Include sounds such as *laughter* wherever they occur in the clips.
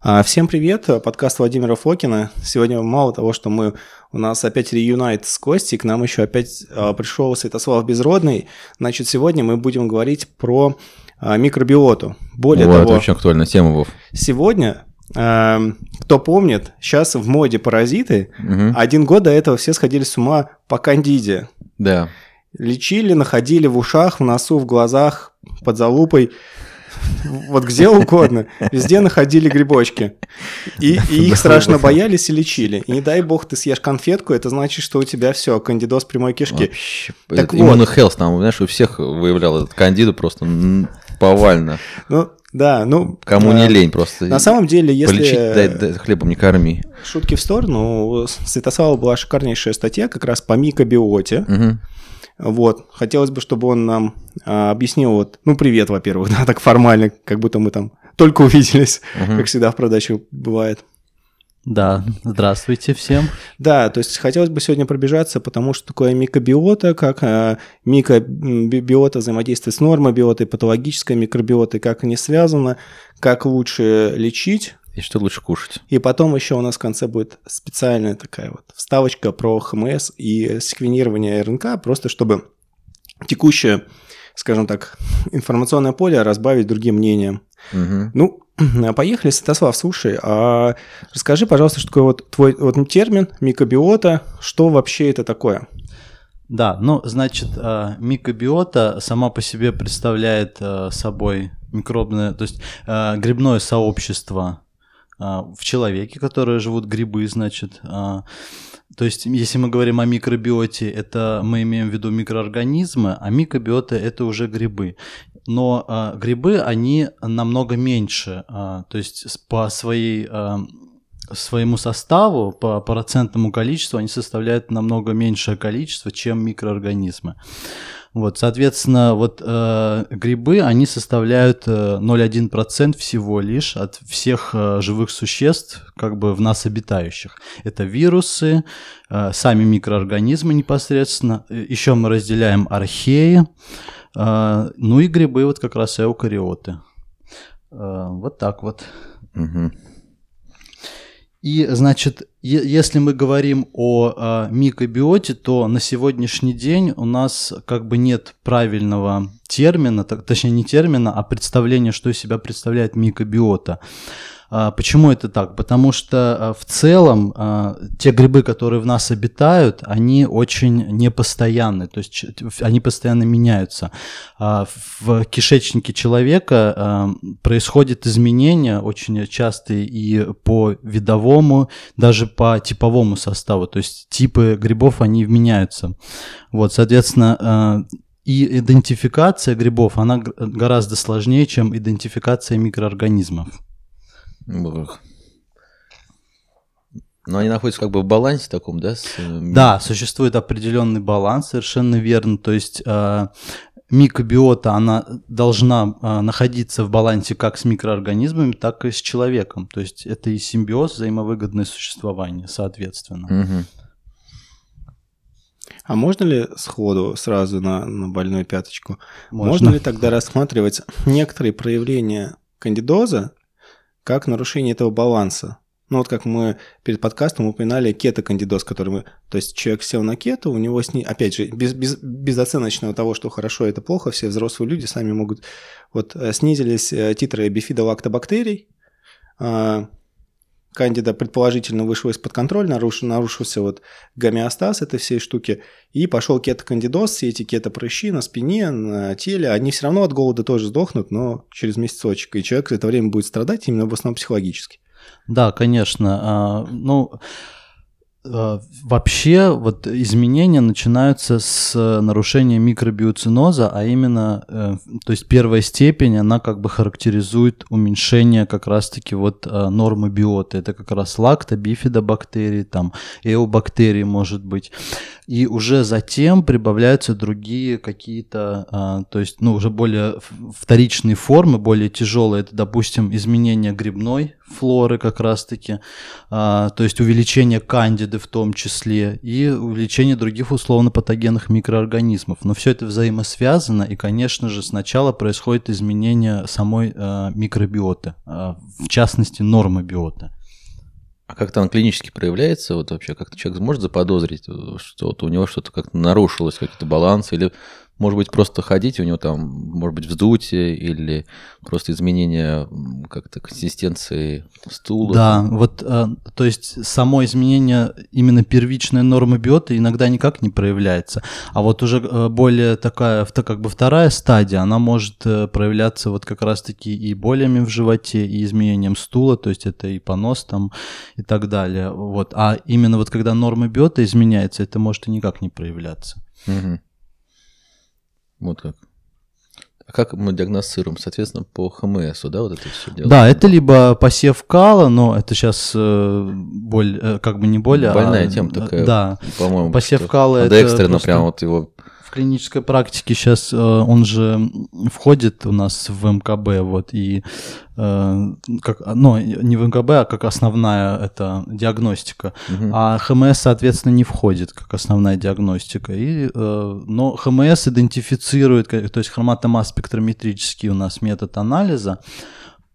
А, всем привет, подкаст Владимира Фокина. Сегодня мало того, что мы у нас опять реюнайт с Костей, к нам еще опять а, пришел Святослав Безродный. Значит, сегодня мы будем говорить про а, микробиоту. Более вот, того, это очень актуальная тема, Вов. сегодня, кто помнит, сейчас в моде паразиты. Мгм. Один год до этого все сходили с ума по кандиде. Да. Лечили, находили в ушах, в носу, в глазах, под залупой. Вот где угодно. Везде находили грибочки. И, и их страшно боялись и лечили. И не дай бог ты съешь конфетку, это значит, что у тебя все, кандидоз прямой кишки. Вообще. Так вот. Иммунохелс там, знаешь, у всех выявлял этот кандиду просто повально. Ну, да, ну... Кому э, не лень просто. На самом деле, если... Полечить, дай, дай, хлебом не корми. Шутки в сторону, у Святослава была шикарнейшая статья как раз по микробиоте. Мгм. Вот. Хотелось бы, чтобы он нам а, объяснил, вот, ну, привет, во-первых, *laughs* да, так формально, как будто мы там только увиделись, Мгм. как всегда в продаче бывает. Да, здравствуйте всем. Да, то есть хотелось бы сегодня пробежаться, потому что такое микробиота, как э, микробиота взаимодействует с нормобиотой, патологической микробиотой, как они связаны, как лучше лечить. И что лучше кушать? И потом еще у нас в конце будет специальная такая вот вставочка про ХМС и секвенирование РНК, просто чтобы текущее, скажем так, информационное поле разбавить другим мнением. Мгм. Ну, *clears throat* поехали, Святослав, слушай, а расскажи, пожалуйста, что такое вот твой вот термин микробиота, что вообще это такое? Да, ну, значит, э, микробиота сама по себе представляет э, собой микробное, то есть грибное сообщество в человеке, которые живут грибы, значит. э, То есть, если мы говорим о микробиоте, это мы имеем в виду микроорганизмы, а микробиота это уже грибы. Но э, грибы, они намного меньше, то есть по своей своему составу, по процентному количеству, они составляют намного меньшее количество, чем микроорганизмы. Вот, соответственно, вот э, грибы, они составляют э, 0,1% всего лишь от всех э, живых существ, как бы в нас обитающих. Это вирусы, э, сами микроорганизмы непосредственно. Еще мы разделяем археи, э, ну и грибы, вот как раз эукариоты. Э, вот так вот. Мгм. И, значит, если мы говорим о э, микробиоте, то на сегодняшний день у нас как бы нет правильного термина, точнее не термина, а представления, что из себя представляет микробиота. А, Почему это так? Потому что а, в целом а, те грибы, которые в нас обитают, они очень непостоянны, то есть они постоянно меняются. В кишечнике человека происходят изменения очень частые и по видовому, даже по типовому составу, то есть типы грибов, они меняются. Вот, соответственно, и идентификация грибов, она гораздо сложнее, чем идентификация микроорганизмов. Но они находятся как бы в балансе таком, да? с, э, Да, существует определенный баланс, совершенно верно. То есть э, микробиота, она должна э, находиться в балансе как с микроорганизмами, так и с человеком. То есть это и симбиоз, взаимовыгодное существование, соответственно. Мгм. А можно ли сходу сразу на, на больную пяточку? Можно. Можно. ли тогда рассматривать некоторые проявления кандидоза как нарушение этого баланса? Ну вот как мы перед подкастом упоминали кетокандидоз, который мы... То есть человек сел на кето, у него, сни... опять же, без, без, безоценочного того, что хорошо, это плохо, все взрослые люди сами могут... Вот э, снизились э, титры бифидолактобактерий, а, Кандида предположительно вышел из-под контроля, наруш- нарушился вот гомеостаз этой всей штуки, и пошел кетокандидоз, все эти кетопрыщи на спине, на теле, они все равно от голода тоже сдохнут, но через месяцочек, и человек в это время будет страдать именно в основном психологически. Да, конечно. А, Ну, вообще вот изменения начинаются с э, нарушения микробиоциноза, а именно, э, то есть первая степень, она как бы характеризует уменьшение как раз-таки вот э, нормы биоты. Это как раз лактобифидобактерии, там эобактерии, может быть. И уже затем прибавляются другие какие-то, а, то есть, ну, уже более вторичные формы, более тяжелые. Это, допустим, изменение грибной флоры как раз-таки, а, то есть увеличение кандиды в том числе и увеличение других условно-патогенных микроорганизмов. Но все это взаимосвязано, и, конечно же, сначала происходит изменение самой а, микробиоты, а, в частности, нормы биоты. А как там клинически проявляется, вот вообще, как-то человек может заподозрить, что вот у него что-то как-то нарушилось, какие-то балансы, или может быть, просто ходить, у него там, может быть, вздутие или просто изменение как-то консистенции стула. Да, вот, э, то есть само изменение именно первичной нормы биоты иногда никак не проявляется, а вот уже э, более такая, как бы вторая стадия, она может э, проявляться вот как раз-таки и болями в животе, и изменением стула, то есть это и понос там и так далее, вот. А именно вот когда норма биота изменяется, это может и никак не проявляться. Угу. Вот как. А как мы диагностируем? Соответственно, по ХМС, да, вот это все дело? Да, это либо посев кала, но это сейчас э, боль, э, как бы не боль, Больная а... тема такая, да. по-моему. Посев кала это экстренно просто... прям вот его клинической практике сейчас э, он же входит у нас в МКБ, вот, и э, как, ну, не в МКБ, а как основная это диагностика. Угу. А ХМС, соответственно, не входит как основная диагностика. И, э, но ХМС идентифицирует, то есть хроматомасс-спектрометрический у нас метод анализа,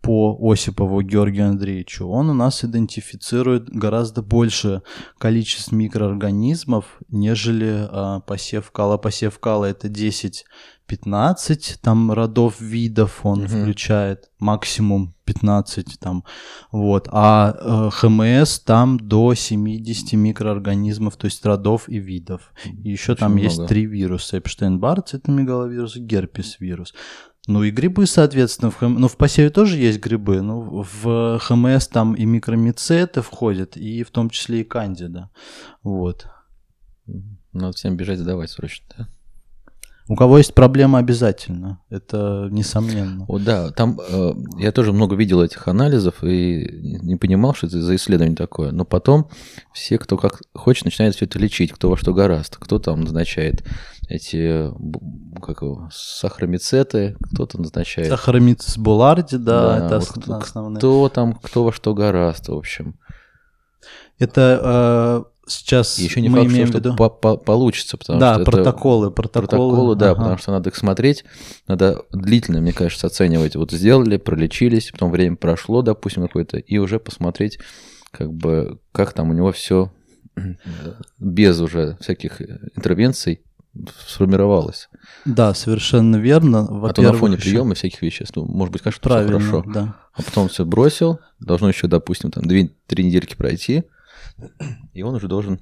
по Осипову Георгию Андреевичу, он у нас идентифицирует гораздо больше количеств микроорганизмов, нежели а, посев кала. Посев кала это 10-15 там родов видов он угу. включает, максимум 15 там, вот. А э, ХМС там до 70 микроорганизмов, то есть родов и видов. И еще Очень там много. есть три вируса. Эпштейн-Бар, цитомегаловирус, герпес-вирус. Ну и грибы, соответственно, в, хм... ну, в посеве тоже есть грибы, но в ХМС там и микромицеты входят, и в том числе и кандида. Вот. Надо всем бежать сдавать срочно, да? У кого есть проблема обязательно, это несомненно. О, да, там э, я тоже много видел этих анализов и не понимал, что это за исследование такое. Но потом все, кто как хочет, начинает все это лечить, кто во что гораст. Кто там назначает эти как его, сахаромицеты, кто-то назначает. Сахаромицис буларди, да, да это вот кто, основные. Кто там, кто во что гораст, в общем. Это э, сейчас Еще не мы факт, имеем что, в виду... по -по получится, потому да, что протоколы, это... протоколы, протоколы, да, ага. потому что надо их смотреть, надо длительно, мне кажется, оценивать. Вот сделали, пролечились, потом время прошло, допустим, какое-то, и уже посмотреть, как бы, как там у него все без уже всяких интервенций сформировалось. Да, совершенно верно. А то на фоне еще... приема всяких веществ, ну, может быть, кажется, Правильно, все хорошо. Да. А потом все бросил, должно еще, допустим, там 2-3 недельки пройти, и он уже должен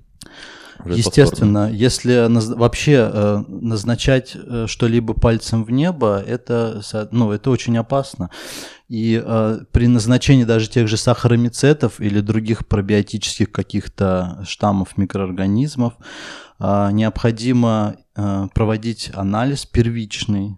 уже Естественно, повторно. если наз... вообще э, назначать э, что-либо пальцем в небо, это, ну, это очень опасно. И э, при назначении даже тех же сахаромицетов или других пробиотических каких-то штаммов микроорганизмов необходимо э, проводить анализ первичный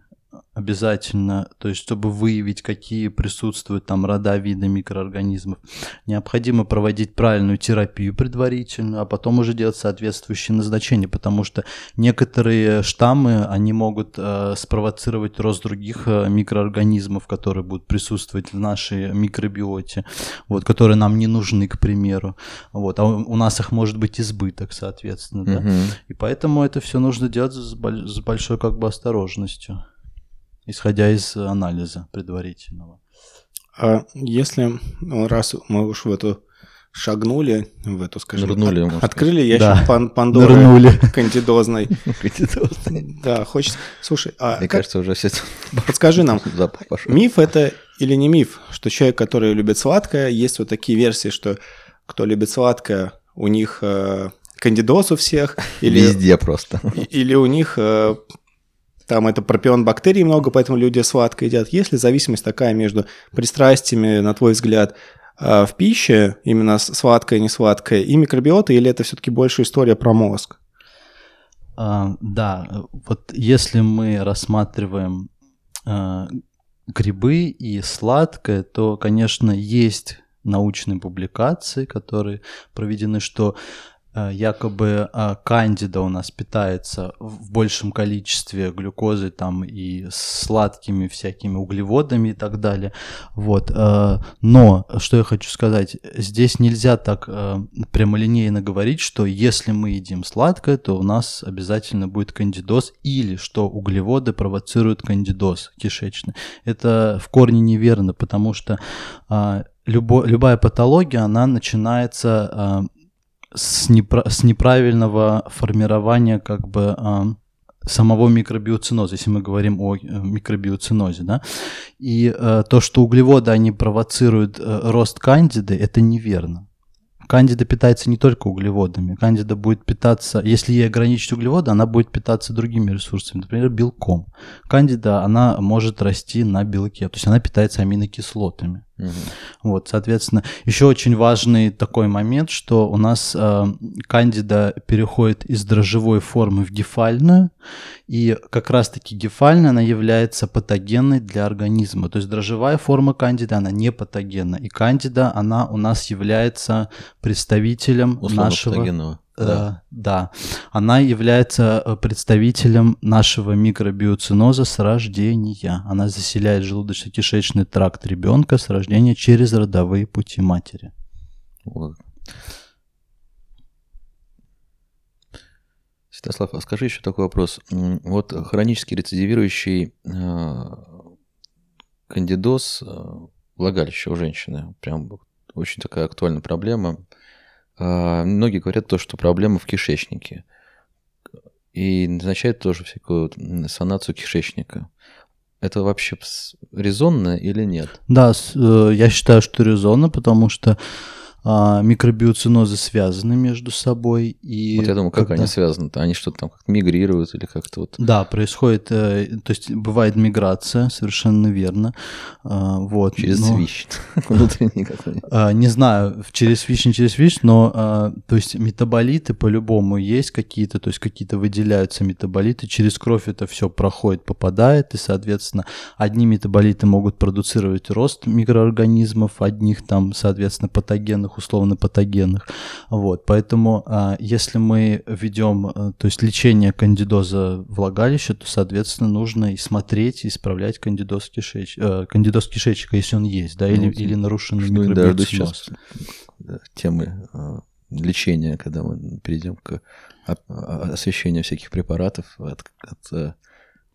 обязательно, то есть чтобы выявить, какие присутствуют там рода, виды микроорганизмов, необходимо проводить правильную терапию предварительно, а потом уже делать соответствующие назначения, потому что некоторые штаммы, они могут э, спровоцировать рост других э, микроорганизмов, которые будут присутствовать в нашей микробиоте, вот, которые нам не нужны, к примеру, вот, а у, у нас их может быть избыток, соответственно, да, и поэтому это все нужно делать с, с большой как бы осторожностью исходя из анализа предварительного. А если, ну, раз мы уж в эту шагнули в эту, скажем, Нырнули, от, открыли ящик да. пан Пандоры Нырнули. *laughs* *laughs* кандидозной. Да, хочется... Слушай, а Мне кажется, уже все... Подскажи нам, *laughs* миф это или не миф, что человек, который любит сладкое, есть вот такие версии, что кто любит сладкое, у них э, кандидоз у всех. Или, Везде просто. Или у них э, там это пропион бактерий много, поэтому люди сладко едят. Есть ли зависимость такая между пристрастиями, на твой взгляд, а, в пище, именно сладкое, не сладкое, и микробиота, или это все-таки больше история про мозг? А, да, вот если мы рассматриваем а, грибы и сладкое, то, конечно, есть научные публикации, которые проведены, что э, якобы э, кандида у нас питается в большем количестве глюкозы там и сладкими всякими углеводами и так далее. Вот. э, Но, что я хочу сказать, здесь нельзя так э, прямолинейно говорить, что если мы едим сладкое, то у нас обязательно будет кандидоз или что углеводы провоцируют кандидоз кишечный. Это в корне неверно, потому что любо, любая патология, она начинается с, непра- с неправильного формирования как бы а, самого микробиоциноза, если мы говорим о э, микробиоцинозе, да, и э, то, что углеводы, они провоцируют э, рост кандиды, это неверно. Кандида питается не только углеводами. Кандида будет питаться, если ей ограничить углеводы, она будет питаться другими ресурсами, например, белком. Кандида, она может расти на белке, то есть она питается аминокислотами. Мгм. Вот, соответственно, еще очень важный такой момент, что у нас э, кандида переходит из дрожжевой формы в гефальную, и как раз-таки гефальная она является патогенной для организма. То есть дрожжевая форма кандида, она не патогенна, и кандида, она у нас является представителем Условно нашего... патогенного. Э, да, она является э, представителем нашего микробиоциноза с рождения. Она заселяет желудочно-кишечный тракт ребенка с рождения через родовые пути матери. Вот. Святослав, а скажи еще такой вопрос. Вот хронически рецидивирующий э, кандидоз э, влагалища у женщины, прям очень такая актуальная проблема. А, Многие говорят то, что проблема в кишечнике. И назначают тоже всякую санацию кишечника. Это вообще резонно или нет? Да, э, я считаю, что резонно, потому что а, микробиоцинозы связаны между собой. И Вот я думаю, как когда- они связаны-то? Они что-то там как мигрируют или как-то вот... Да, происходит, э, то есть бывает миграция, совершенно верно. А, вот, Через но- свищ. *laughs* Внутренний. А, Не знаю, через ВИЧ, не через ВИЧ, но а, то есть метаболиты по-любому есть какие-то, то есть какие-то выделяются метаболиты, через кровь это все проходит, попадает, и, соответственно, одни метаболиты могут продуцировать рост микроорганизмов, одних там, соответственно, патогенных, условно патогенных. Вот, поэтому а, если мы ведем, а, то есть лечение кандидоза влагалища, то, соответственно, нужно и смотреть, и исправлять кандидоз, кишеч... э, кандидоз кишечника, если он есть, да, или, Ну, или нарушенный микробиоциноз. сейчас темы э, лечения, когда мы перейдем к освещению всяких препаратов от, от э,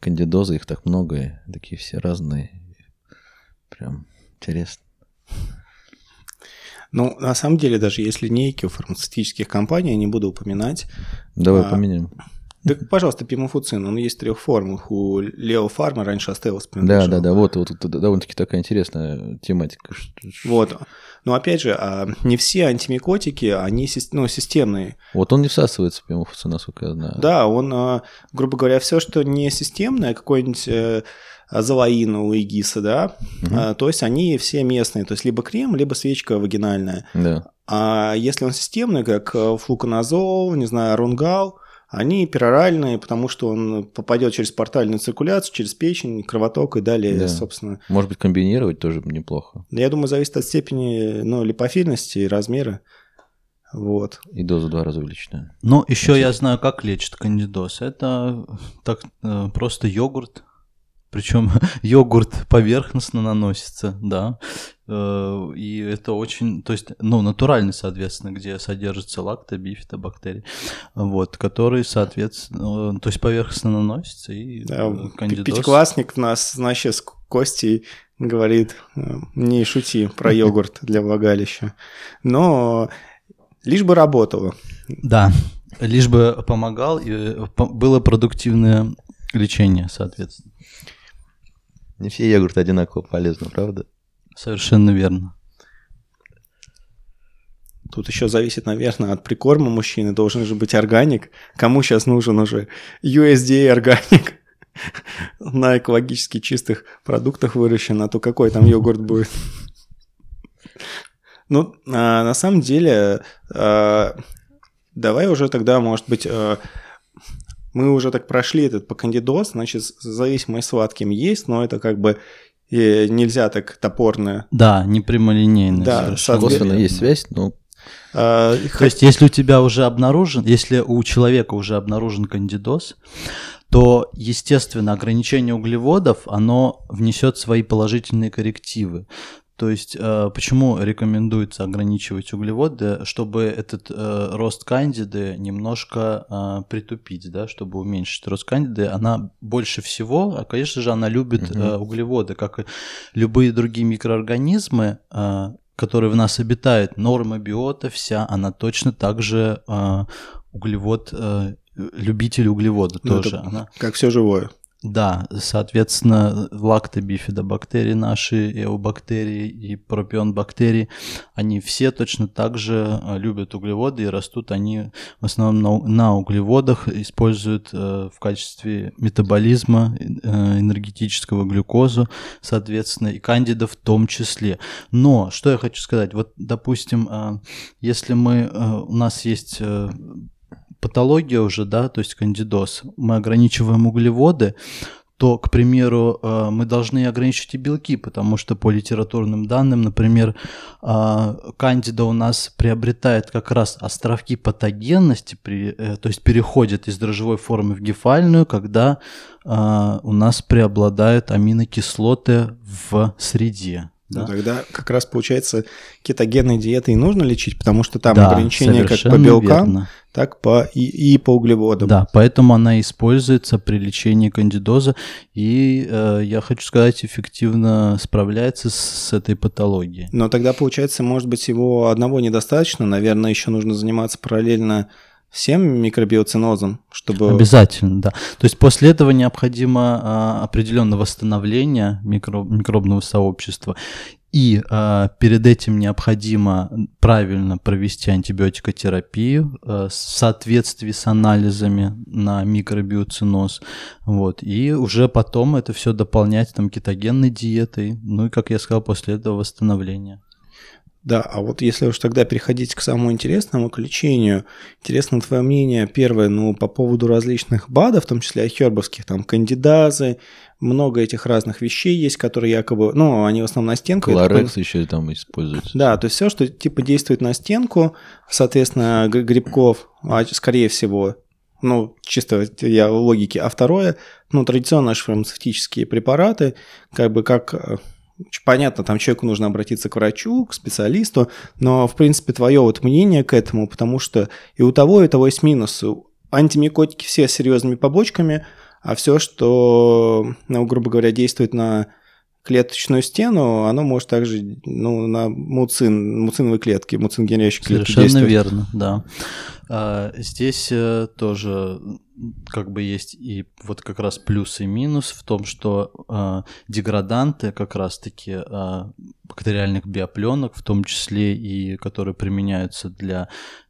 кандидоза. Их так много, такие все разные. Прям интересно. Ну, на самом деле, даже есть линейки у фармацевтических компаний, я не буду упоминать. Давай А, поменяем. Так, пожалуйста, пимофуцин, он есть в трех формах. У Лео Фарма раньше Астеллос Да, принадлежал. да, да. Вот, вот, вот довольно-таки такая интересная тематика. Вот. Но опять же, а, не все антимикотики, они ну, системные. Вот он не всасывается, пимофуцин, насколько я знаю. Да, он, а, грубо говоря, все, что не системное, какой-нибудь азолаин у Игиса, да, а, то есть они все местные, то есть либо крем, либо свечка вагинальная. Да. А если он системный, как э, флуконазол, не знаю, рунгал, они пероральные, потому что он попадет через портальную циркуляцию, через печень, кровоток и далее, Да. собственно. Может быть, комбинировать тоже неплохо. Я думаю, зависит от степени ну, липофильности и размера. Вот. И дозу два раза увеличенная. Ну, еще я знаю, как лечат кандидоз. Это так э, просто йогурт. Причем *laughs* йогурт поверхностно наносится, да. Э, И это очень, то есть, ну, натуральный, соответственно, где содержится лактобифидобактерии, вот, который, соответственно, э, то есть поверхностно наносится и Да, э, кандидоз. Пятиклассник нас, значит, с Костей говорит, не шути про *laughs* йогурт для влагалища. Но лишь бы работало. Да, лишь бы помогал и было продуктивное лечение, соответственно. Не все йогурты одинаково полезны, правда? Совершенно верно. Тут еще зависит, наверное, от прикорма мужчины. Должен же быть органик. Кому сейчас нужен уже USDA органик? *laughs* На экологически чистых продуктах выращен, а то какой там йогурт будет? *laughs* Ну, а, на самом деле, а, давай уже тогда, может быть, а, мы уже так прошли этот по кандидоз, значит, зависимость сладким есть, но это как бы э, нельзя так топорно Да, не прямолинейно. Да, соответственно, есть связь, но А, То есть, если у тебя уже обнаружен, если у человека уже обнаружен кандидоз, то, естественно, ограничение углеводов, оно внесет свои положительные коррективы. То есть, э, почему рекомендуется ограничивать углеводы, чтобы этот э, рост кандиды немножко э, притупить, да, чтобы уменьшить рост кандиды. Она больше всего, а, конечно же, она любит э, углеводы, как и любые другие микроорганизмы, которые в нас обитают. Норма биота вся, она точно так же углевод, любитель углевода Ну, тоже. это Она Как все живое. Да, соответственно, лактобифидобактерии наши, эобактерии и пропион бактерии, они все точно так же э, любят углеводы и растут они в основном на, на углеводах, используют э, в качестве метаболизма э, энергетического глюкозу, соответственно, и кандида в том числе. Но, что я хочу сказать, вот, допустим, э, если мы, э, у нас есть э, патология уже, да, то есть кандидоз, мы ограничиваем углеводы, то, к примеру, э, мы должны ограничить и белки, потому что по литературным данным, например, э, кандида у нас приобретает как раз островки патогенности, э, то есть переходит из дрожжевой формы в гефальную, когда у нас преобладают аминокислоты в среде. Ну, да. тогда как раз получается кетогенной диетой и нужно лечить, потому что там Да, ограничения как по белкам, верно. Так по и, и по углеводам. Да, поэтому она используется при лечении кандидоза и, э, я хочу сказать, эффективно справляется с, с этой патологией. Но тогда, получается, может быть, его одного недостаточно. Наверное, еще нужно заниматься параллельно всем микробиоцинозом, чтобы... Обязательно, да. То есть после этого необходимо а, определенное восстановление микро- микробного сообщества. И а, перед этим необходимо правильно провести антибиотикотерапию а, в соответствии с анализами на микробиоциноз. Вот. И уже потом это все дополнять там кетогенной диетой. Ну и, как я сказал, после этого восстановление. Да, а вот если уж тогда переходить к самому интересному, к лечению, интересно твое мнение, первое, ну, по поводу различных БАДов, в том числе ахербовских, там, кандидазы, много этих разных вещей есть, которые якобы, ну, они в основном на стенку. Колорекс еще там используется. Да, то есть все, что типа действует на стенку, соответственно, грибков, а, скорее всего, ну, чисто я в логике. А второе, ну, традиционно наши фармацевтические препараты, как бы как э, Понятно, там человеку нужно обратиться к врачу, к специалисту, но, в принципе, твое вот мнение к этому, потому что и у того, и у того есть минусы. Антимикотики все с серьезными побочками, а все, что, ну, грубо говоря, действует на клеточную стену, оно может также ну, на муцин, муциновые клетки, муцингенерящие клетки Совершенно действовать. верно, да. А, Здесь э, тоже как бы есть и вот как раз плюс и минус в том, что а, деграданты как раз-таки а, бактериальных биопленок, в том числе и которые применяются для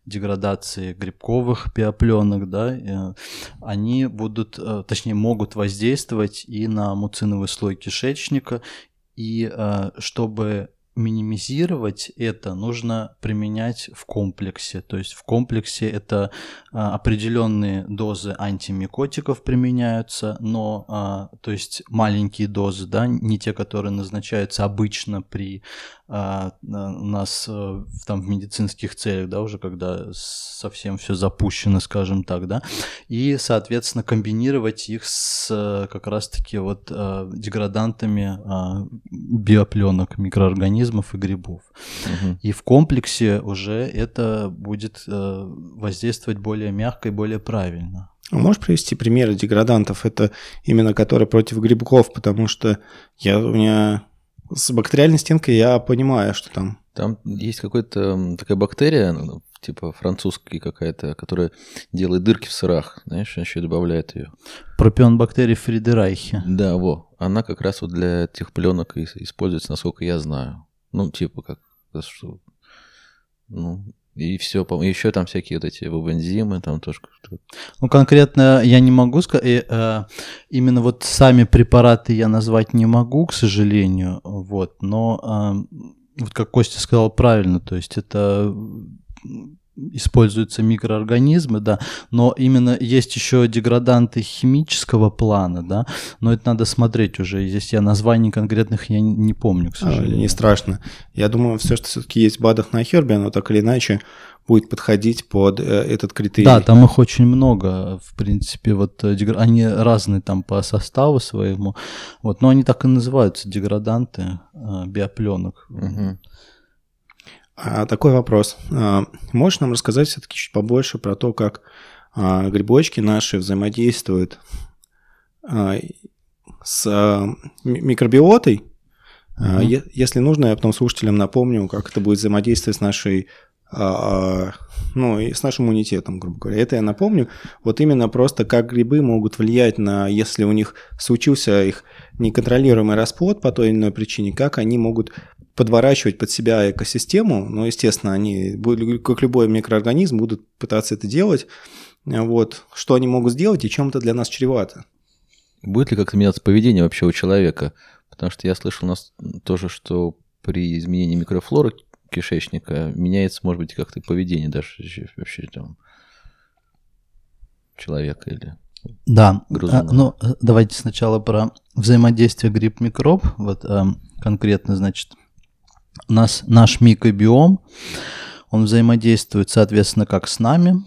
деградации грибковых биопленок, да, э, они будут, э, точнее, могут воздействовать и на муциновый слой кишечника, и э, чтобы минимизировать это, нужно применять в комплексе. То есть в комплексе это определенные дозы антимикотиков применяются, но то есть маленькие дозы, да, не те, которые назначаются обычно при а, нас э, там в медицинских целях, да, уже когда совсем все запущено, скажем так, да, и, соответственно, комбинировать их с э, как раз-таки вот э, деградантами а, биопленок микроорганизмов и грибов. Мгм. И в комплексе уже это будет э, воздействовать более мягко и более правильно. А можешь привести примеры деградантов? Это именно которые против грибков, потому что я, у меня с бактериальной стенкой я понимаю, что там Там есть какая-то такая бактерия, ну, типа французская какая-то, которая делает дырки в сырах. Знаешь, еще добавляет ее. Пропион бактерий Фридерайхе. Да, во. Она как раз вот для этих пленок и используется, насколько я знаю. Ну, типа как... что- Ну, и все. Еще там всякие вот эти веб-энзимы, там тоже. Ну, конкретно я не могу сказать, именно вот сами препараты я назвать не могу, к сожалению, вот, но э, вот как Костя сказал правильно, то есть это используются микроорганизмы, да, но именно есть еще деграданты химического плана, да, но это надо смотреть уже. Здесь я названий конкретных я не помню, к А, сожалению. Не страшно. Я думаю, все, что все-таки есть в БАДах на Хербе, оно так или иначе будет подходить под э, этот критерий. Да, там их очень много, в принципе, вот э, они разные там по составу своему, вот, но они так и называются деграданты э, биопленок. Мгм. А такой вопрос. А, Можешь нам рассказать все-таки чуть побольше про то, как а, грибочки наши взаимодействуют с ми- микробиотой? Е- Если нужно, я потом слушателям напомню, как это будет взаимодействовать с нашей ну, и с нашим иммунитетом, грубо говоря. Это я напомню. Вот именно просто как грибы могут влиять на, если у них случился их неконтролируемый расплод по той или иной причине, как они могут подворачивать под себя экосистему, но, естественно, они, как любой микроорганизм, будут пытаться это делать. Вот. Что они могут сделать и чем это для нас чревато. Будет ли как-то меняться поведение вообще у человека? Потому что я слышал у нас тоже, что при изменении микрофлоры кишечника меняется, может быть, как-то поведение даже вообще там человека или... Да, Грызуна. а, ну э, давайте сначала про взаимодействие гриб-микроб. Вот эм, конкретно, значит, у нас наш микробиом, он взаимодействует, соответственно, как с нами,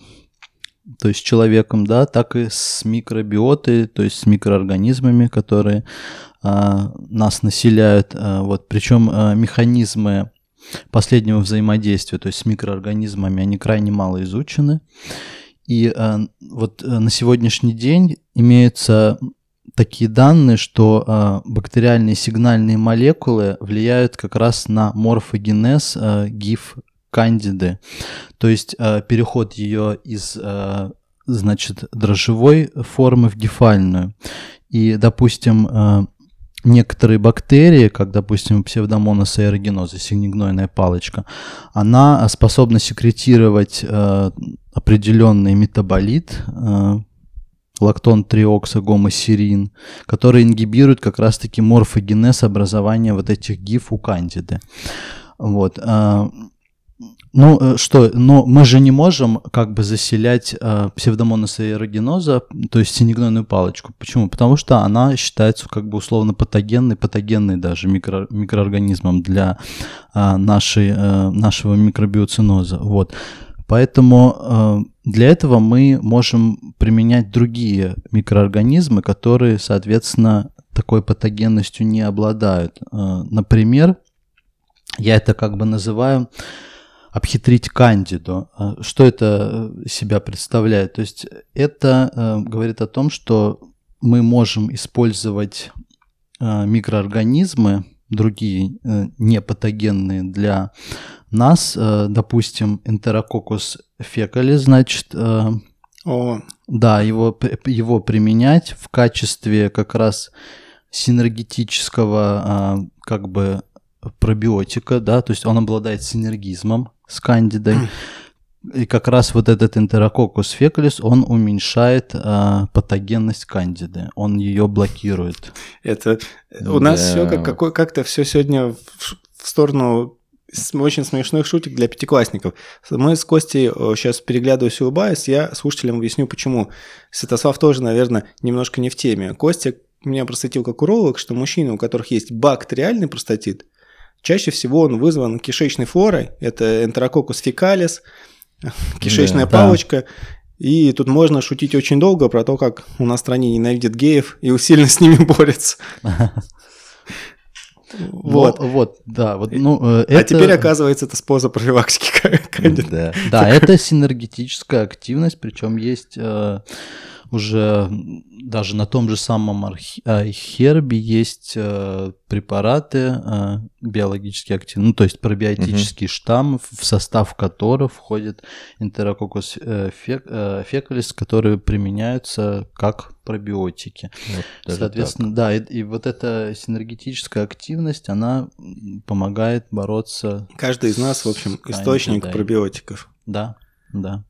то есть с человеком, да, так и с микробиотой, то есть с микроорганизмами, которые а, нас населяют. А, вот, причем а, механизмы последнего взаимодействия, то есть с микроорганизмами, они крайне мало изучены. И э, вот э, на сегодняшний день имеются такие данные, что э, бактериальные сигнальные молекулы влияют как раз на морфогенез э, гиф кандиды, то есть э, переход ее из э, значит дрожжевой формы в гифальную. И, допустим, э, некоторые бактерии, как, допустим, псевдомонас аэрогеноза, синегнойная палочка, она способна секретировать э, определенный метаболит, э, лактон триоксогомосерин, который ингибирует как раз-таки морфогенез образования вот этих гиф у кандиды. Вот. э, ну, э, что, но мы же не можем как бы заселять э, псевдомонас аэрогеноза, то есть синегнойную палочку. Почему? Потому что она считается как бы условно патогенной, патогенной даже микро, микроорганизмом для э, нашей, э, нашего микробиоциноза. Вот. Поэтому э, для этого мы можем применять другие микроорганизмы, которые, соответственно, такой патогенностью не обладают. Э, например, я это как бы называю обхитрить кандиду. Э, Что это себя представляет? То есть это говорит о том, что мы можем использовать микроорганизмы, другие непатогенные для нас, э, допустим, Enterococcus fecalis, значит, э, О, да, его, его применять в качестве как раз синергетического а, как бы пробиотика, да, то есть он обладает синергизмом с кандидой. И как раз вот этот Enterococcus fecalis, он уменьшает а, патогенность кандиды, он ее блокирует. это у нас Да. все как, как-то все сегодня в, в сторону очень смешных шуток для пятиклассников. Мы с Костей сейчас переглядываюсь и улыбаюсь, я слушателям объясню, почему. Святослав тоже, наверное, немножко не в теме. Костя меня просветил как уролог, что мужчины, у которых есть бактериальный простатит, чаще всего он вызван кишечной флорой, это Enterococcus *laughs* fecalis, кишечная Да. палочка, и тут можно шутить очень долго про то, как у нас в стране ненавидят геев и усиленно с ними *laughs* борются. *laughs* Вот. Вот, вот, да, вот, ну, э, А это- теперь, оказывается, это способ профилактики. *laughs* Да. Да, это синергетическая активность, причем есть э, уже даже на том же самом э, хербе есть э, препараты э, биологически активные, ну то есть пробиотический штамм, в состав которого входит Enterococcus э, фек- э, fecalis, которые применяются как пробиотики. Вот Соответственно, да, и, и вот эта синергетическая активность, она помогает бороться, Каждый из нас, в общем, источник пробиотиков. да, да.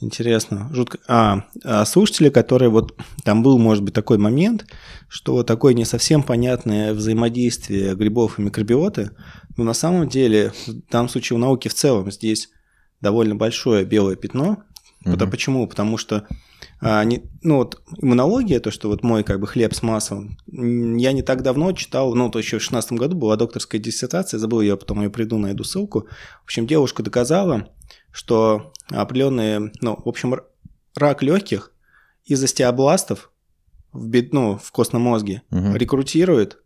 Интересно, жутко. А, а слушатели, которые вот там был, может быть, такой момент, что такое не совсем понятное взаимодействие грибов и микробиоты, но на самом деле, в данном случае у науки в целом здесь довольно большое белое пятно. Потому- Мгм. Почему? Потому что а, не- ну вот иммунология, то, что вот мой как бы хлеб с маслом, я не так давно читал, ну, то еще в 16 году была докторская диссертация, забыл ее, потом ее приду, найду ссылку. В общем, девушка доказала, что определенные, ну, в общем, рак легких из остеобластов в, бед- ну, в костном мозге Мгм. рекрутирует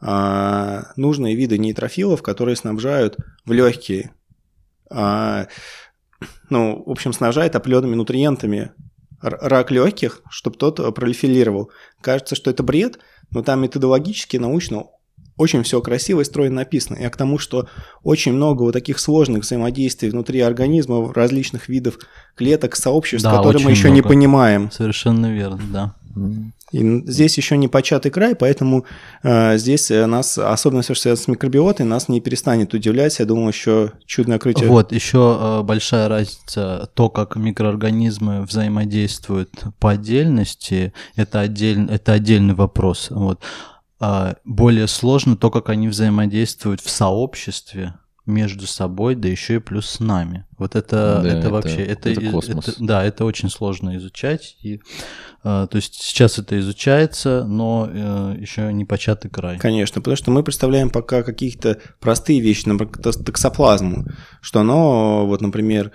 а, нужные виды нейтрофилов, которые снабжают в легкие, а, ну, в общем, снабжает определенными нутриентами рак легких, чтобы тот пролифилировал. Кажется, что это бред, но там методологически, научно очень все красиво и стройно написано. Я к тому, что очень много вот таких сложных взаимодействий внутри организма, различных видов клеток, сообществ, Да, которые мы еще не много. понимаем. Совершенно верно, да. И здесь еще не початый край, поэтому э, здесь э, нас, особенно все, что связано с микробиотой, нас не перестанет удивлять. Я думаю, еще чудное открытие. Вот, еще э, большая разница, то, как микроорганизмы взаимодействуют по отдельности, это, отдель, это отдельный вопрос. Вот. А более сложно то, как они взаимодействуют в сообществе между собой, да еще и плюс с нами. Вот это, Да, это, это- вообще, это, это космос. это- да, это очень сложно изучать. И, э, то есть сейчас это изучается, но э, еще не початый край. Конечно, потому что мы представляем пока какие-то простые вещи, например, токс- токсоплазму, что оно, вот, например,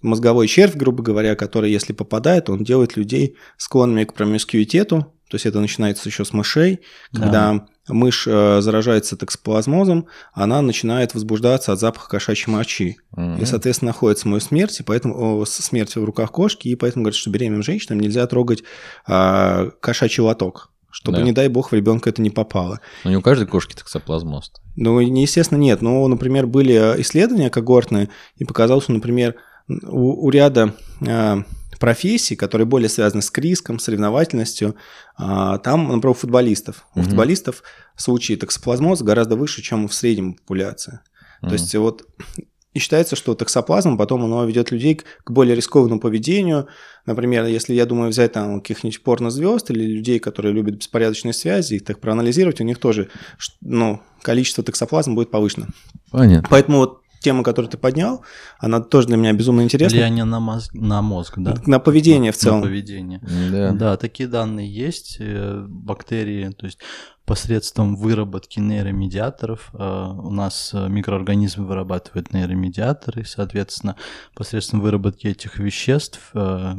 мозговой червь, грубо говоря, который, если попадает, он делает людей склонными к промискуитету, то есть это начинается еще с мышей, Да. когда мышь э, заражается токсоплазмозом, она начинает возбуждаться от запаха кошачьей мочи. Мгм. И, соответственно, находится мою смерть, и поэтому о, смерть в руках кошки, и поэтому говорят, что беременным женщинам нельзя трогать а, кошачий лоток, чтобы, Да. не дай бог, в ребенка это не попало. Ну, не у каждой кошки токсоплазмоз. Ну, естественно, нет. Но, например, были исследования когортные, и показалось, что, например, у, у ряда а, профессий, которые более связаны с риском, соревновательностью, а, там, например, у футболистов. У Мгм. футболистов случаи токсоплазмоза гораздо выше, чем в среднем популяции. То есть вот и считается, что токсоплазм потом оно ведет людей к, более рискованному поведению. Например, если я думаю взять там каких-нибудь порнозвезд или людей, которые любят беспорядочные связи, их так проанализировать, у них тоже ну, количество токсоплазм будет повышено. Понятно. Поэтому вот тема, которую ты поднял, она тоже для меня безумно интересна. Влияние на мозг, на мозг да? На поведение в На целом. поведение. Да. Да, такие данные есть. э, Бактерии, то есть посредством выработки нейромедиаторов э, у нас э, микроорганизмы вырабатывают нейромедиаторы, соответственно, посредством выработки этих веществ э,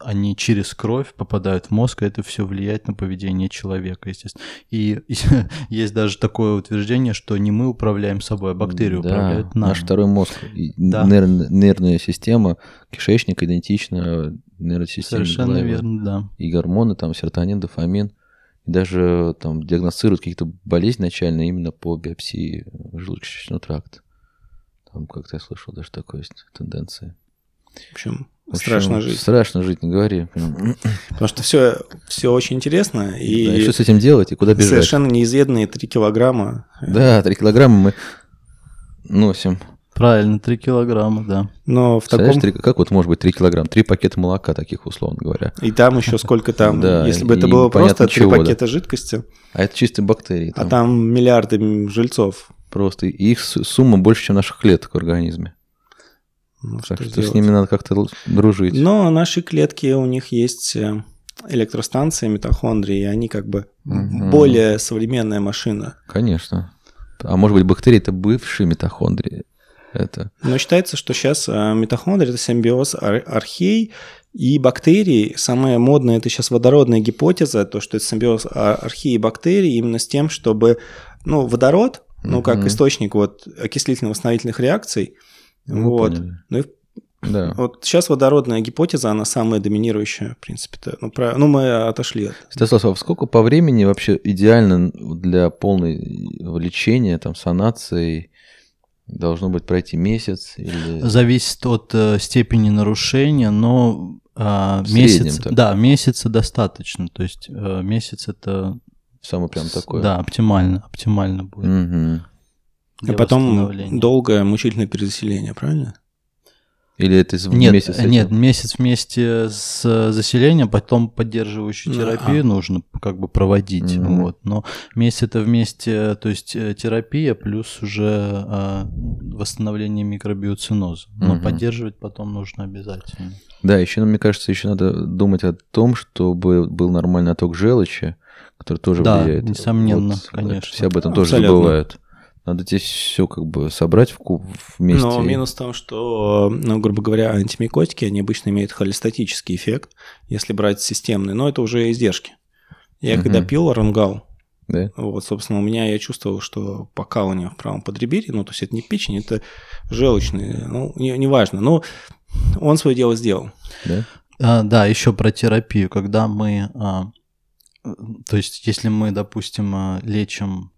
они через кровь попадают в мозг, и это все влияет на поведение человека, естественно. И *laughs* есть даже такое утверждение, что не мы управляем собой, а бактерии Да, управляют нами. Наш второй мозг. И Да. нейр- нервная система, кишечник идентична нервной системе Совершенно головы. верно, да. И гормоны, там, серотонин, дофамин. Даже там диагностируют какие-то болезни начальные именно по биопсии желудочно-кишечного тракта. Там как-то я слышал, даже такой есть тенденция. В общем, В общем, страшно жить. Страшно жить, не говори. Потому что все, все очень интересно. Да, И, и что с этим делать, и куда бежать? совершенно неизведанные 3 килограмма. Да, 3 килограмма мы носим. Правильно, 3 килограмма, да. Но в таком... три- как вот может быть 3 килограмма? Три пакета молока таких, условно говоря. И там еще сколько там. Да, Если бы это было просто три чего, да. пакета жидкости, А это чистые бактерии. а там миллиарды жильцов. Просто и их сумма больше, чем наших клеток в организме. Ну, Так что что с ними надо как-то дружить. Но наши клетки, у них есть э, электростанции, митохондрии, и они как бы Мгм. более современная машина. Конечно. А может быть, бактерии это бывшие митохондрии? Это Но считается, что сейчас митохондрии – это симбиоз ар- архей и бактерий. Самая модная – это сейчас водородная гипотеза, то, что это симбиоз а- археи и бактерий именно с тем, чтобы ну, водород, ну, как источник вот окислительно-восстановительных реакций, мы вот. поняли. Ну и Да. вот сейчас водородная гипотеза, она самая доминирующая, в принципе-то. Ну, про- ну мы отошли от Стаслав, а сколько по времени вообще идеально для полной лечения, там, санации должно быть пройти месяц или... Зависит от э, степени нарушения, но среднем месяц, так. да, месяца достаточно. То есть э, месяц это Самое прям такое? Да, оптимально, оптимально будет. Мгм. А потом долгое мучительное перезаселение, правильно? Или это из- Нет, вместе с этим? нет, месяц вместе с заселением, потом поддерживающую Ну, терапию а. нужно как бы проводить. Мгм. Вот. Но месяц это вместе, то есть э, терапия плюс уже а, восстановление микробиоциноза. Но Мгм. поддерживать потом нужно обязательно. Да, еще, мне кажется, еще надо думать о том, чтобы был нормальный отток желчи, который тоже Да, влияет. несомненно, Вот, конечно. Все об этом тоже Абсолютно. забывают. Надо здесь все как бы собрать в ку- вместе. Но минус в том, что, ну, грубо говоря, антимикотики, они обычно имеют холестатический эффект, если брать системный, но это уже издержки. Я Мгм. когда пил оронгал, Да? вот, собственно, у меня я чувствовал, что покалывание в правом подреберье, ну, то есть это не печень, это желчные, ну, не- неважно, но он свое дело сделал. Да? А, да, еще про терапию. Когда мы, а, то есть, если мы, допустим, а, лечим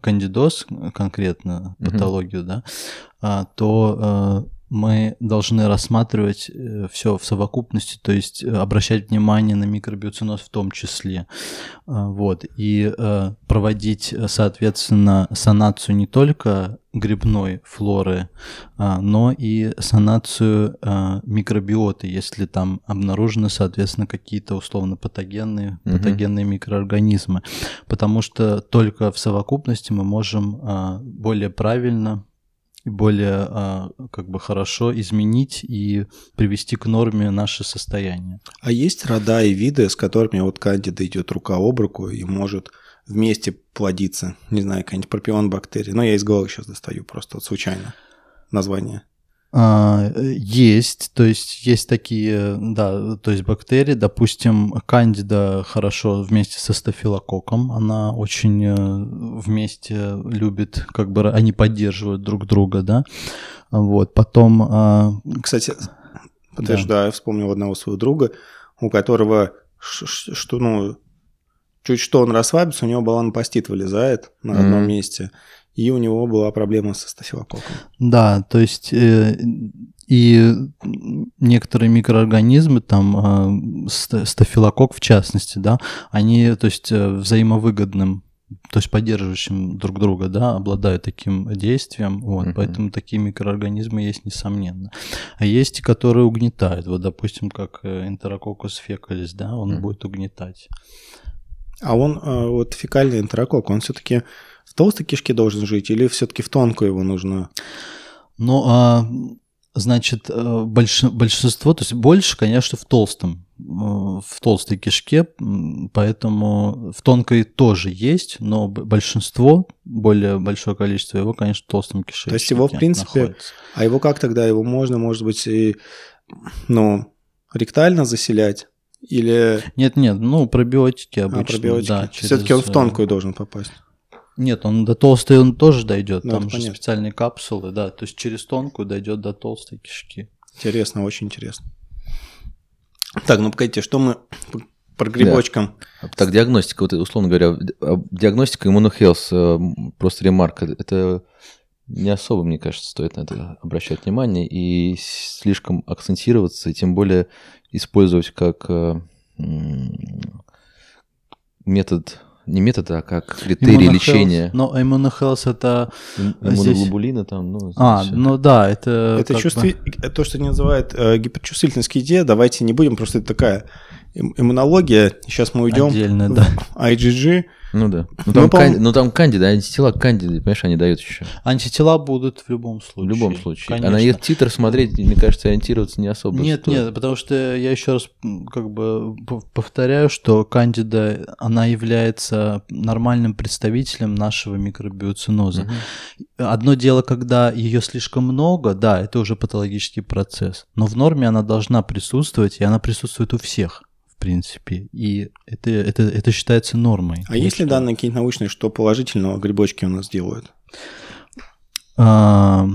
кандидоз э, конкретно, патологию, да, а, то а, мы должны рассматривать все в совокупности, то есть э, обращать внимание на микробиоциноз в том числе. А, Вот. И э, проводить, э, соответственно, санацию не только грибной флоры, а, но и санацию микробиоты, если там обнаружены, соответственно, какие-то условно патогенные, Мгм. патогенные микроорганизмы. Потому что только в совокупности мы можем а, более правильно более а, как бы хорошо изменить и привести к норме наше состояние. А есть рода и виды, с которыми вот кандида идет рука об руку и может вместе плодиться, не знаю, какая-нибудь пропион бактерии. Но я из головы сейчас достаю просто вот случайно название. А, Есть, то есть есть такие, да, то есть бактерии, допустим, кандида хорошо вместе со стафилококком, она очень э, вместе любит, как бы они поддерживают друг друга, да, вот, потом, а, Кстати, подтверждаю, вспомнил одного своего друга, у которого, что, ну, чуть что он расслабится, у него баланопастит вылезает на одном Мгм. месте, и у него была проблема со стафилококком. да, то есть э, и некоторые микроорганизмы, там а, ста- стафилококк в частности, да, они, то есть э, взаимовыгодным то есть поддерживающим друг друга, да, обладают таким действием, вот, Мгм. поэтому такие микроорганизмы есть, несомненно. А есть и которые угнетают, вот, допустим, как э, Enterococcus fecalis, да, он Мгм. будет угнетать. А он, э, вот фекальный энтерококк, он все-таки толстой кишке должен жить или все-таки в тонкую его нужно? Ну, а, значит, э, больш- большинство, то есть больше, конечно, в толстом, э, в толстой кишке, поэтому в тонкой тоже есть, но большинство, более большое количество его, конечно, в толстом кишечнике есть его, в принципе, находится. А его как тогда? Его можно, может быть, и, ну, ректально заселять? Или Нет, нет, ну пробиотики а, обычно. пробиотики? Да, Все-таки он в через, э, тонкую должен попасть. Нет, он до толстой он тоже дойдет. Ну, Там же понятно. специальные капсулы, да. То есть через тонкую дойдет до толстой кишки. Интересно, очень интересно. Так, ну погодите, что мы про грибочкам? Так, диагностика, вот условно говоря, а, диагностика иммунохелс, э, просто ремарка, это не особо, мне кажется, стоит на это обращать внимание и слишком акцентироваться, и тем более использовать как э, метод, не метод, а как критерий лечения Но иммунохелс это... Им- здесь- иммуноглобулина там, ну, А, всё. ну да, это... Это как чувстви... то, что они называют э, гиперчувствительность к еде, давайте не будем, просто это такая иммунология. Сейчас мы уйдем Отдельно, да. IgG. Ну да. Ну там, канди- ну, там кандида, антитела к кандиде, понимаешь, они дают еще. Антитела будут в любом случае. В любом случае. Конечно. А на их титр смотреть, мне кажется, ориентироваться не особо Нет, стоит. нет, потому что я еще раз как бы повторяю, что кандида, она является нормальным представителем нашего микробиоциноза. Мгм. Одно дело, когда ее слишком много, да, это уже патологический процесс. Но в норме она должна присутствовать, и она присутствует у всех, принципе. И это, это, это считается нормой. А есть ли данные какие-нибудь научные, что положительного грибочки у нас делают? А,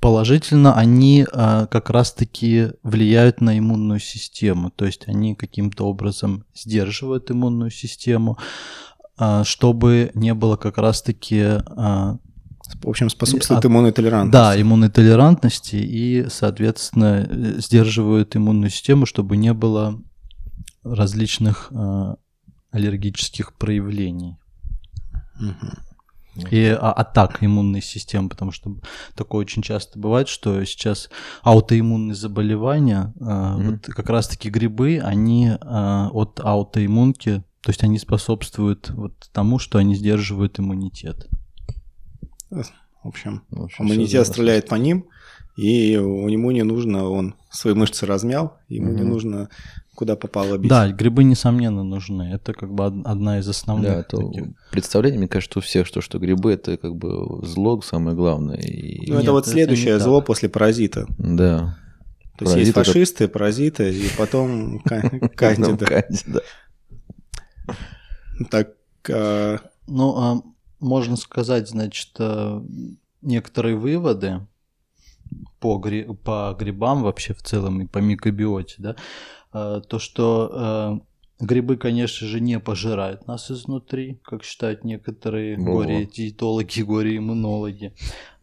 Положительно они а, как раз-таки влияют на иммунную систему, то есть они каким-то образом сдерживают иммунную систему, а, чтобы не было как раз-таки а, В общем, способствует А- иммунной толерантности. да, иммунной толерантности и, соответственно, э, сдерживают иммунную систему, чтобы не было различных а, аллергических проявлений. И а, атак иммунной системы, потому что такое очень часто бывает, что сейчас аутоиммунные заболевания, mm-hmm. вот как раз-таки грибы, они а, от аутоиммунки, то есть они способствуют вот тому, что они сдерживают иммунитет. В общем, в общем иммунитет стреляет по ним, и ему не нужно, он свои мышцы размял, ему mm-hmm. не нужно куда попало бить. Да, грибы, несомненно, нужны. Это как бы одна из основных. Да, это представление, мне кажется, у всех, что, что грибы это как бы зло самое главное. И... Ну, это Нет, вот следующее это зло после паразита. Да. То есть есть фашисты, это... паразиты, и потом *laughs* кандида. Так. А, ну, а можно сказать, значит, э, некоторые выводы по, гри... по грибам вообще в целом и по микробиоте, да, а, то, что э, грибы, конечно же, не пожирают нас изнутри, как считают некоторые горе-диетологи, горе-иммунологи.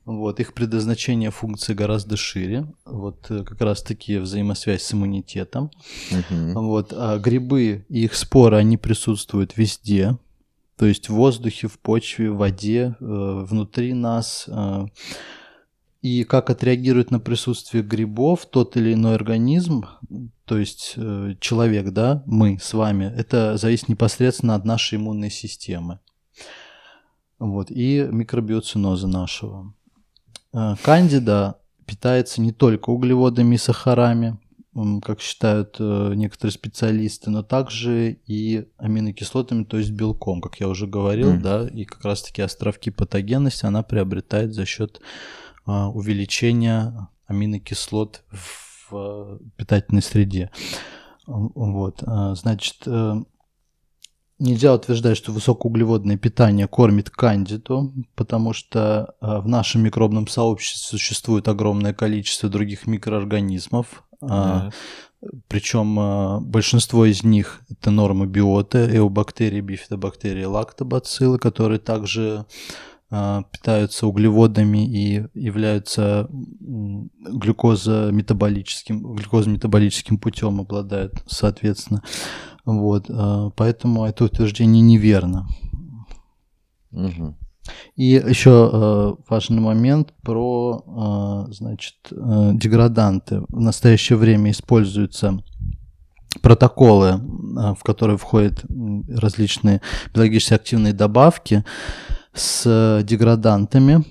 Вот, их предназначение функции гораздо шире. Вот э, как раз таки взаимосвязь с иммунитетом. Угу. Вот, а грибы и их споры, они присутствуют везде. То есть в воздухе, в почве, в воде, э, внутри нас и как отреагирует на присутствие грибов тот или иной организм, то есть э, человек, да, мы с вами, это зависит непосредственно от нашей иммунной системы. Вот, и микробиоциноза нашего. Э, кандида питается не только углеводами и сахарами, как считают э, некоторые специалисты, но также и аминокислотами, то есть белком, как я уже говорил, mm. да, и как раз-таки островки патогенности она приобретает за счет увеличения аминокислот в питательной среде. Вот, а, значит, э, нельзя утверждать, что высокоуглеводное питание кормит кандиду, потому что а, в нашем микробном сообществе существует огромное количество других микроорганизмов, да. Причем большинство из них это нормы биоты, эобактерии, бифидобактерии, лактобациллы, которые также а, питаются углеводами и являются глюкозометаболическим, глюкозометаболическим путем обладают, соответственно. Вот, а, поэтому это утверждение неверно. Угу. И еще э, важный момент про значит, э, деграданты. В настоящее время используются протоколы, в которые входят различные биологически активные добавки, с деградантами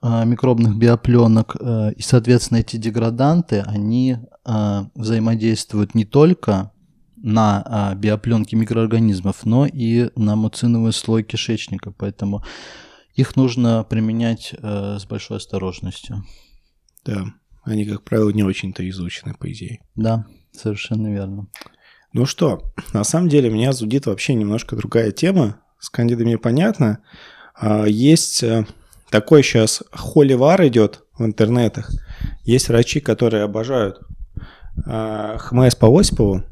а, микробных биопленок, э, и, соответственно, эти деграданты, они взаимодействуют не только на биопленки микроорганизмов, но и на муциновый слой кишечника, поэтому их нужно применять э, с большой осторожностью. Да, они, как правило, не очень-то изучены, по идее. Да, совершенно верно. Ну что, на самом деле меня зудит вообще немножко другая тема. С кандидами понятно. А, есть э, такой сейчас холивар идет в интернетах. Есть врачи, которые обожают а, ХМС по Осипову.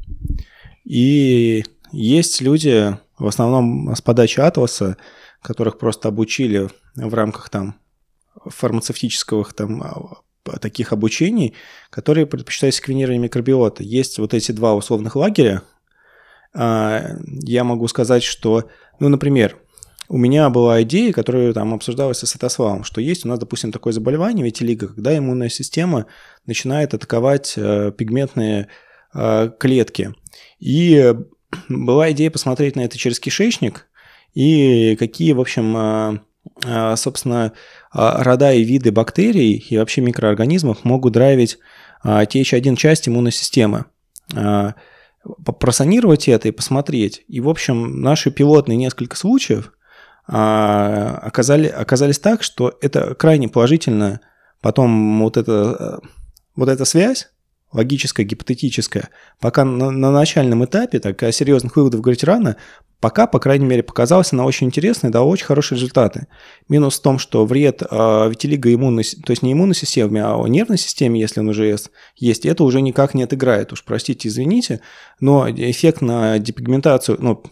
И есть люди, в основном с подачи Атласа, которых просто обучили в рамках там фармацевтических там а, таких обучений, которые предпочитают секвенирование микробиота. Есть вот эти два условных лагеря. Я могу сказать, что, ну, например, у меня была идея, которая там обсуждалась с Святославом, что есть у нас, допустим, такое заболевание, vitiligo, когда иммунная система начинает атаковать э, пигментные э, клетки. И была идея посмотреть на это через кишечник и какие, в общем, э, э, собственно, э, рода и виды бактерий и вообще микроорганизмов могут драйвить э, TH1 часть иммунной системы э, просанировать это и посмотреть. И, в общем, наши пилотные несколько случаев оказали, оказались так, что это крайне положительно. Потом вот, это, вот эта связь, логическая, гипотетическая, пока на, на начальном этапе, так о серьезных выводов говорить рано, пока, по крайней мере, показалась она очень интересной, дала очень хорошие результаты. Минус в том, что вред э, витилиго иммунной, то есть не иммунной системе, а нервной системе, если он уже есть, это уже никак не отыграет. Уж простите, извините, но эффект на депигментацию, ну,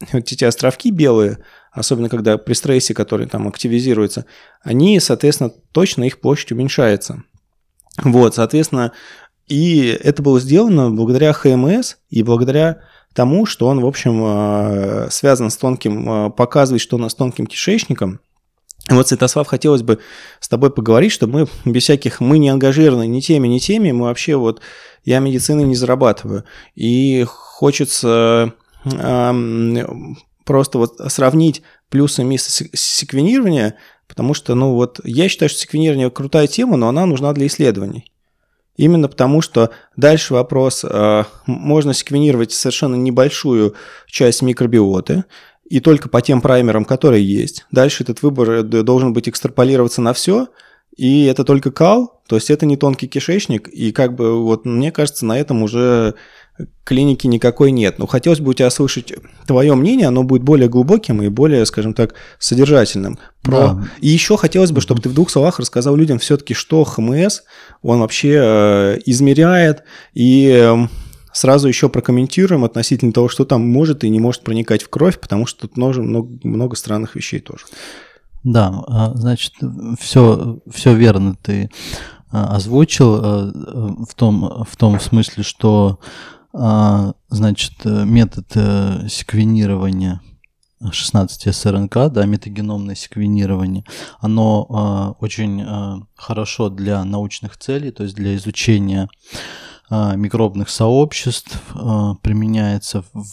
*laughs* вот эти островки белые, особенно когда при стрессе, который там активизируется, они, соответственно, точно их площадь уменьшается. Вот, соответственно, И это было сделано благодаря ХМС и благодаря тому, что он, в общем, э, связан с тонким, э, показывает, что у нас с тонким кишечником. Вот, Святослав, хотелось бы с тобой поговорить, что мы *laughs* без всяких, мы не ангажированы ни теми, ни теми, мы вообще вот, я медицины не зарабатываю. И хочется просто вот сравнить плюсы и минусы секвенирования, потому что, ну вот, я считаю, что секвенирование крутая тема, но она нужна для исследований. Именно потому, что дальше вопрос, э, можно секвенировать совершенно небольшую часть микробиоты, и только по тем праймерам, которые есть. Дальше этот выбор э, должен быть экстраполироваться на все, и это только кал, то есть это не тонкий кишечник, и как бы вот мне кажется, на этом уже клиники никакой нет. Но хотелось бы у тебя слышать твое мнение, оно будет более глубоким и более, скажем так, содержательным. Про... Да. И еще хотелось бы, чтобы ты в двух словах рассказал людям все-таки, что ХМС, он вообще э, измеряет, и э, сразу еще прокомментируем относительно того, что там может и не может проникать в кровь, потому что тут много, много, много странных вещей тоже. Да, а, значит, все, все верно ты а, озвучил э, в том, в том смысле, что значит, э, метод э, секвенирования 16 СРНК, да, метагеномное секвенирование, оно э, очень э, хорошо для научных целей, то есть для изучения микробных сообществ, применяется в,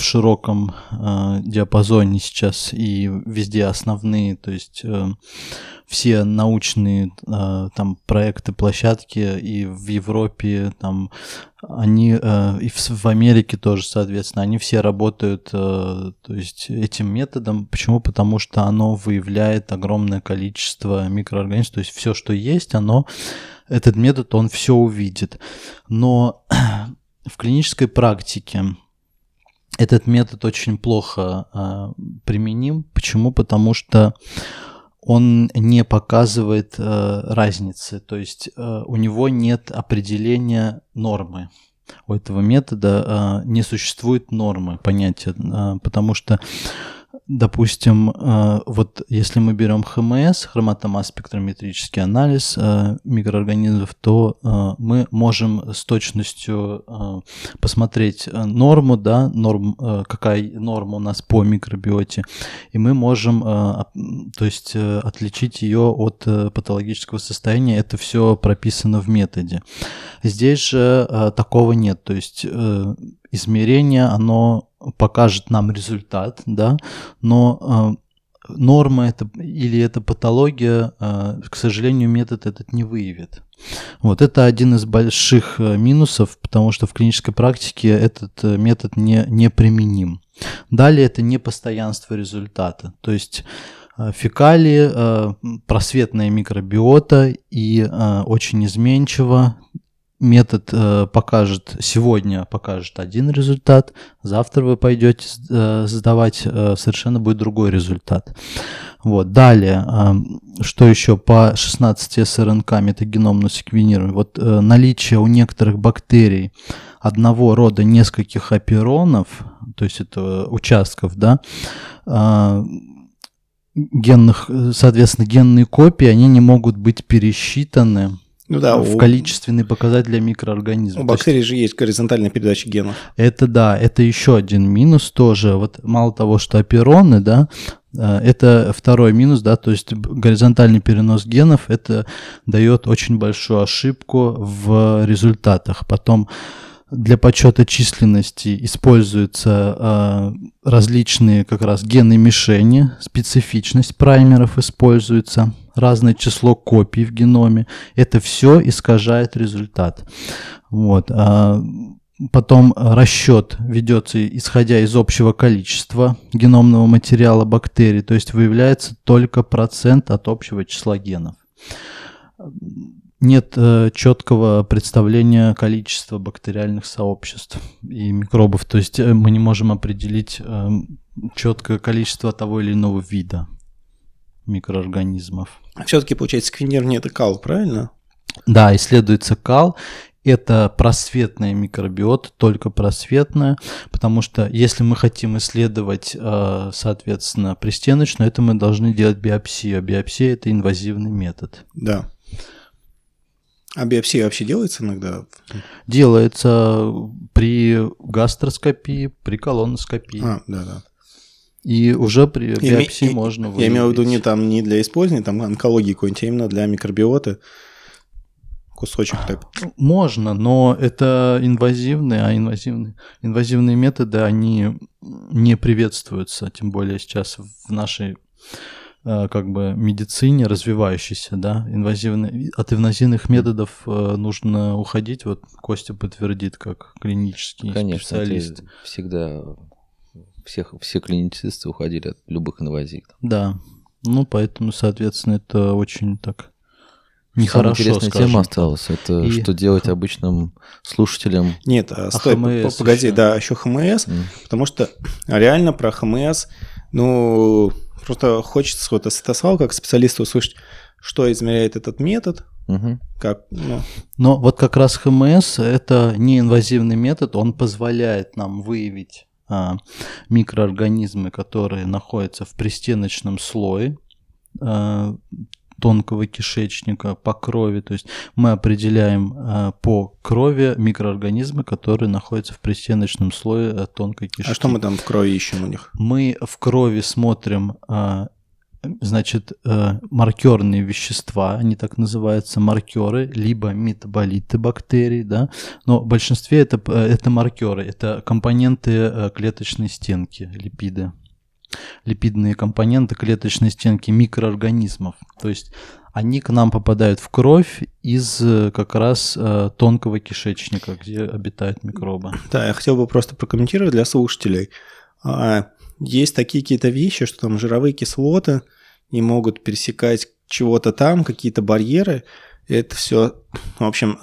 в широком э, диапазоне сейчас и везде основные, то есть э, все научные э, там проекты, площадки и в Европе, там они э, и в, в Америке тоже, соответственно, они все работают, э, то есть этим методом. Почему? Потому что оно выявляет огромное количество микроорганизмов, то есть все, что есть, оно этот метод он все увидит. Но *clears throat* в клинической практике этот метод очень плохо э, применим. Почему? Потому что он не показывает э, разницы, то есть э, у него нет определения нормы. У этого метода э, не существует нормы понятия, э, потому что допустим, э, вот если мы берем ХМС, хроматомасс спектрометрический анализ э, микроорганизмов, то э, мы можем с точностью посмотреть норму, да, норм, какая норма у нас по микробиоте, и мы можем, то есть, отличить ее от патологического состояния. Это все прописано в методе. Здесь же такого нет, то есть измерение, оно покажет нам результат, да, но э, норма это или это патология, э, к сожалению, метод этот не выявит. Вот это один из больших э, минусов, потому что в клинической практике этот э, метод не, не применим. Далее это непостоянство результата, то есть э, фекалии, просветная микробиота и очень изменчиво, метод э, покажет, сегодня покажет один результат, завтра вы пойдете э, сдавать, э, совершенно будет другой результат. Вот. Далее, э, что еще по 16 СРНК метагеномному секвенированию? Вот э, наличие у некоторых бактерий одного рода нескольких оперонов, то есть это участков, да, э, генных, соответственно, генные копии, они не могут быть пересчитаны ну да, в у... количественный показатель для микроорганизмов. У бактерий же есть горизонтальная передача генов. Это да, это еще один минус тоже. Вот мало того, что опероны, да, э, это второй минус, да, то есть горизонтальный перенос генов, это дает очень большую ошибку в результатах. Потом для подсчета численности используются э, различные как раз гены мишени, специфичность праймеров используется разное число копий в геноме. Это все искажает результат. Вот. А потом расчет ведется исходя из общего количества геномного материала бактерий, то есть выявляется только процент от общего числа генов. Нет э, четкого представления количества бактериальных сообществ и микробов, то есть э, мы не можем определить э, четкое количество того или иного вида микроорганизмов. Все-таки, получается, сквинирование это кал, правильно? Да, исследуется кал. Это просветная микробиота, только просветная, потому что если мы хотим исследовать, э, соответственно, пристеночную, это мы должны делать биопсию. А биопсия – это инвазивный метод. Да. А биопсия вообще делается иногда? Делается при гастроскопии, при колоноскопии. А, да, да. И уже при биопсии и- можно Я имею в виду не выявить. там не для использования, там онкологии какой-нибудь, а именно для микробиоты. Кусочек так. Можно, но это инвазивные, а инвазивные, инвазивные методы, они не приветствуются, тем более сейчас в нашей как бы медицине развивающейся, да, инвазивные, от инвазивных методов э, нужно уходить, вот Костя подтвердит, как клинический Конечно, специалист. всегда всех, все клиницисты уходили от любых инвазий. Да, ну поэтому, соответственно, это очень так Самая нехорошо, интересная скажем тема осталась. Это И- что делать обычным слушателям. Нет, а, стой, ХМС п- погоди, ещё. да, еще ХМС, М. потому что реально про ХМС, ну, просто хочется вот от Святослава, как специалиста, услышать, что измеряет этот метод, Мгм. как, ну, Но вот как раз ХМС это неинвазивный метод, он позволяет нам выявить а, микроорганизмы, которые находятся в пристеночном слое а, тонкого кишечника по крови. То есть мы определяем а, по крови микроорганизмы, которые находятся в пристеночном слое а, тонкой кишки. а что мы там в крови ищем у них? Мы в крови смотрим, а, значит, э, маркерные вещества, они так называются, маркеры, либо метаболиты бактерий, да, но в большинстве это, э, это маркеры, это компоненты э, клеточной стенки, липиды, липидные компоненты клеточной стенки микроорганизмов, то есть они к нам попадают в кровь из э, как раз э, тонкого кишечника, где обитают микробы. Да, я хотел бы просто прокомментировать для слушателей. А, Есть такие какие-то вещи, что там жировые кислоты не могут пересекать чего-то там, какие-то барьеры. Это все, в общем,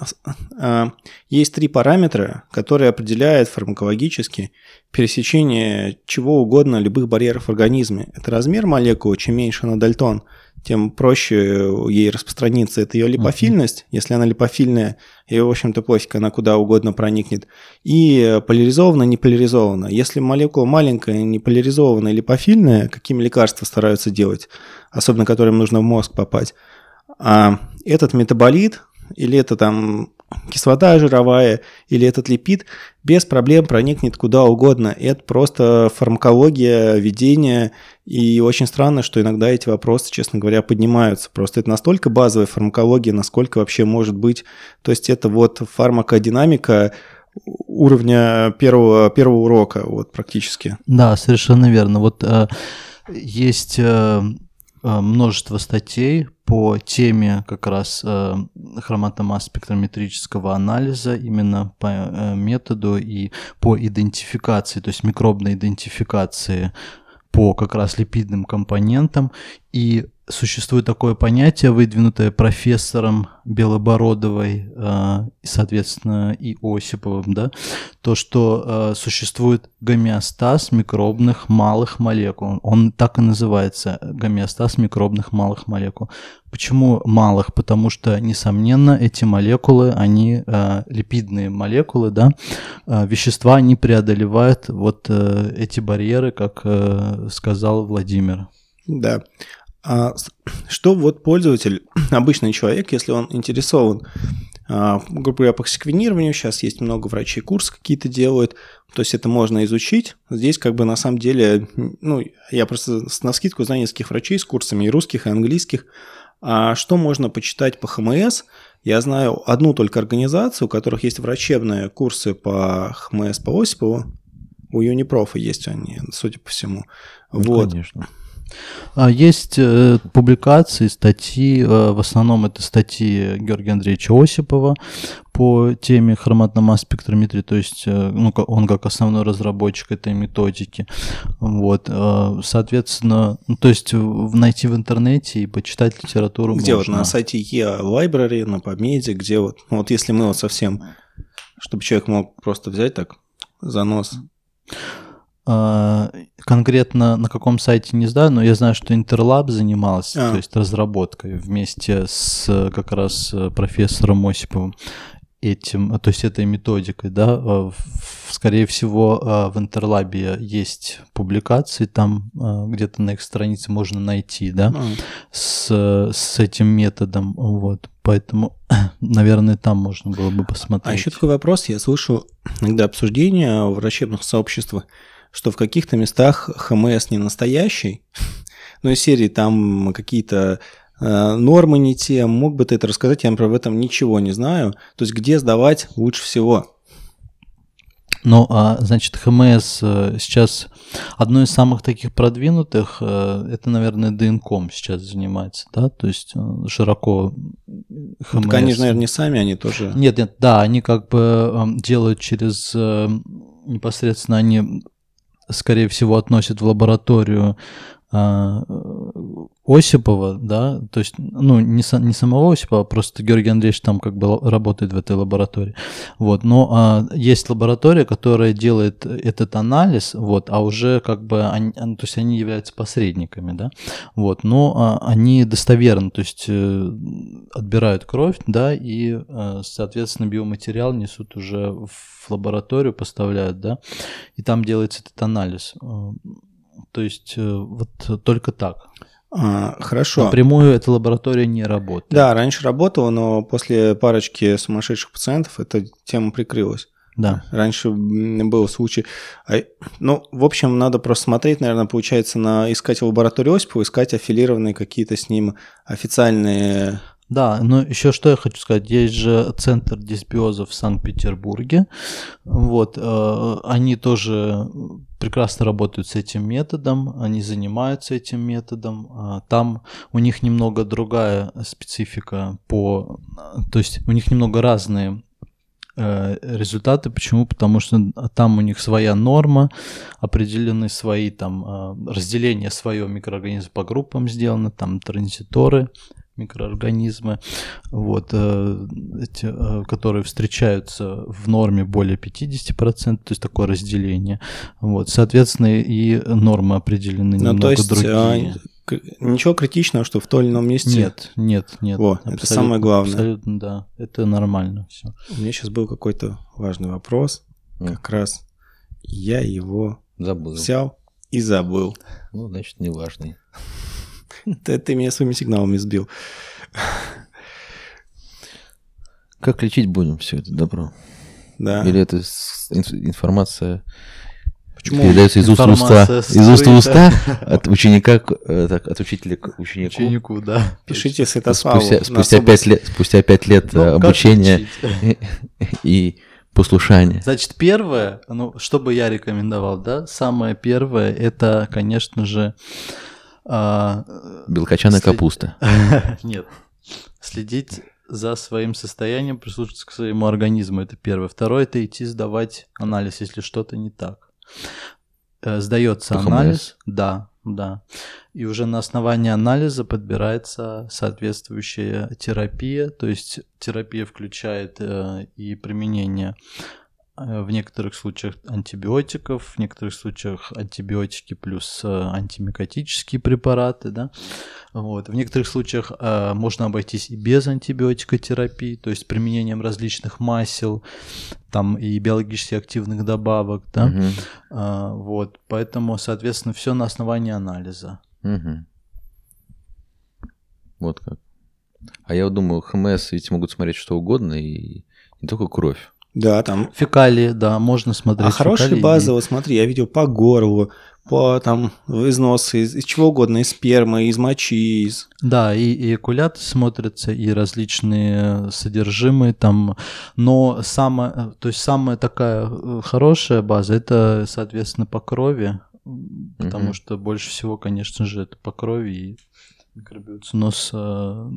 а, есть три параметра, которые определяют фармакологически пересечение чего угодно, любых барьеров в организме. Это размер молекулы, чем меньше она дальтон, тем проще ей распространиться. Это ее липофильность, если она липофильная, и, в общем-то, пофиг, она куда угодно проникнет. И поляризованно, не поляризованно. Если молекула маленькая, не поляризованная, липофильная, какими лекарства стараются делать, особенно которым нужно в мозг попасть, а этот метаболит или это там кислота жировая, или этот липид без проблем проникнет куда угодно. Это просто фармакология, ведение, и очень странно, что иногда эти вопросы, честно говоря, поднимаются. Просто это настолько базовая фармакология, насколько вообще может быть. То есть это вот фармакодинамика уровня первого, первого урока, вот практически. Да, совершенно верно. Вот э, есть э, множество статей по теме как раз э, хроматомасс спектрометрического анализа, именно по э, методу и по идентификации, то есть микробной идентификации по как раз липидным компонентам. И существует такое понятие, выдвинутое профессором Белобородовой, э, соответственно, и Осиповым, да, то, что э, существует гомеостаз микробных малых молекул. Он так и называется, гомеостаз микробных малых молекул. Почему малых? Потому что, несомненно, эти молекулы, они э, липидные молекулы, да, э, вещества, они преодолевают вот э, эти барьеры, как э, сказал Владимир. Да. А что вот пользователь, *clears throat* обычный человек, если он интересован, а, грубо по секвенированию, сейчас есть много врачей, курсы какие-то делают, то есть это можно изучить. Здесь как бы на самом деле, ну, я просто с- навскидку знаю нескольких врачей с курсами и русских, и английских. А что можно почитать по ХМС? Я знаю одну только организацию, у которых есть врачебные курсы по ХМС по Осипову. У Юнипрофа есть они, судя по всему. Ну, Вот. Конечно. А Есть э, публикации, статьи, э, в основном это статьи Георгия Андреевича Осипова по теме хроматомасс спектрометрии, то есть э, ну, он как основной разработчик этой методики. Вот, соответственно, ну, то есть найти в интернете и почитать литературу Где можно. вот на сайте e-library, на Помеде, где вот, ну, вот если мы вот совсем, чтобы человек мог просто взять так за нос. А, Конкретно на каком сайте не знаю, но я знаю, что Интерлаб занимался, А. то есть разработкой вместе с э, как раз э, профессором Осиповым этим, а, то есть этой методикой, да, А, скорее всего а, в Интерлабе есть публикации, там где-то на их странице можно найти, да, А, с, с этим методом, вот. поэтому, *coughs* наверное, там можно было бы посмотреть. А еще такой вопрос, я слышу иногда обсуждения в врачебных сообществах, что в каких-то местах ХМС не настоящий, *laughs* но из серии там какие-то э, нормы не те, мог бы ты это рассказать, я, в этом ничего не знаю. То есть где сдавать лучше всего? Ну, а значит, ХМС э, сейчас одно из самых таких продвинутых, э, это, наверное, ДНКом сейчас занимается, да, то есть широко ХМС. Так они же, наверное, не сами, они тоже... Нет, нет, да, они как бы делают через непосредственно они скорее всего, относят в лабораторию а, Осипова, да, то есть, ну, не, не самого Осипова, а просто Георгий Андреевич там как бы работает в этой лаборатории, вот, но а, есть лаборатория, которая делает этот анализ, вот, а уже как бы, они, то есть они являются посредниками, да, вот, но а, они достоверны, то есть э, отбирают кровь, да, и, э, соответственно, биоматериал несут уже в лабораторию, поставляют, да, и там делается этот анализ. То есть э, вот только так. А, хорошо. Напрямую эта лаборатория не работает. Да, раньше работала, но после парочки сумасшедших пациентов эта тема прикрылась. Да. Раньше был случай. А, ну, в общем, надо просто смотреть, наверное, получается, на искать лабораторию Осипова, искать аффилированные какие-то с ним официальные да, но еще что я хочу сказать, есть же центр дисбиоза в Санкт-Петербурге, вот, э, они тоже прекрасно работают с этим методом, они занимаются этим методом, э, там у них немного другая специфика по, то есть у них немного разные э, результаты. Почему? Потому что там у них своя норма, определены свои там разделения своего микроорганизма по группам сделаны, там транзиторы микроорганизмы, вот, э, эти, э, которые встречаются в норме более 50%, то есть такое разделение. Вот, соответственно, и нормы определены ну, немного то есть, другие. А, ничего критичного, что в том или ином месте? Нет, нет, нет. Во, это самое главное. Абсолютно, да. Это нормально все. У меня сейчас был какой-то важный вопрос, mm. как раз я его забыл. взял и забыл. Ну, значит, неважный. *laughs* Ты, ты меня своими сигналами сбил. Как лечить будем все это добро? Да. Или это информация Почему? передается из уст в уста, из уст в уста от ученика, э, так, от учителя к ученику. Ученику, да. Пишите Святославу. Спустя, спустя, пять лет, спустя пять лет ну, обучения и, *laughs* и послушания. Значит, первое, ну, что бы я рекомендовал, да, самое первое, это, конечно же, а, Белкочаная след... капуста. *laughs* Нет. Следить за своим состоянием, прислушиваться к своему организму, это первое. Второе, это идти сдавать анализ, если что-то не так. Э, сдается анализ, да, да. И уже на основании анализа подбирается соответствующая терапия, то есть терапия включает э, и применение в некоторых случаях антибиотиков, в некоторых случаях антибиотики плюс э, антимикотические препараты, да, вот. В некоторых случаях э, можно обойтись и без антибиотикотерапии, то есть применением различных масел, там и биологически активных добавок, да, угу. э, вот, поэтому, соответственно, все на основании анализа. Угу. Вот как. А я думаю, ХМС ведь могут смотреть что угодно и не только кровь. Да, там. Фекалии, да, можно смотреть. А хорошие базы, вот смотри, я видел по горлу, по там износы, из, из чего угодно, из спермы, из мочи, из... Да, и, и экуляты смотрятся, и различные содержимые там, но самая, то есть самая такая э, хорошая база, это, соответственно, по крови, потому угу. что больше всего, конечно же, это по крови и микробиоциноз э,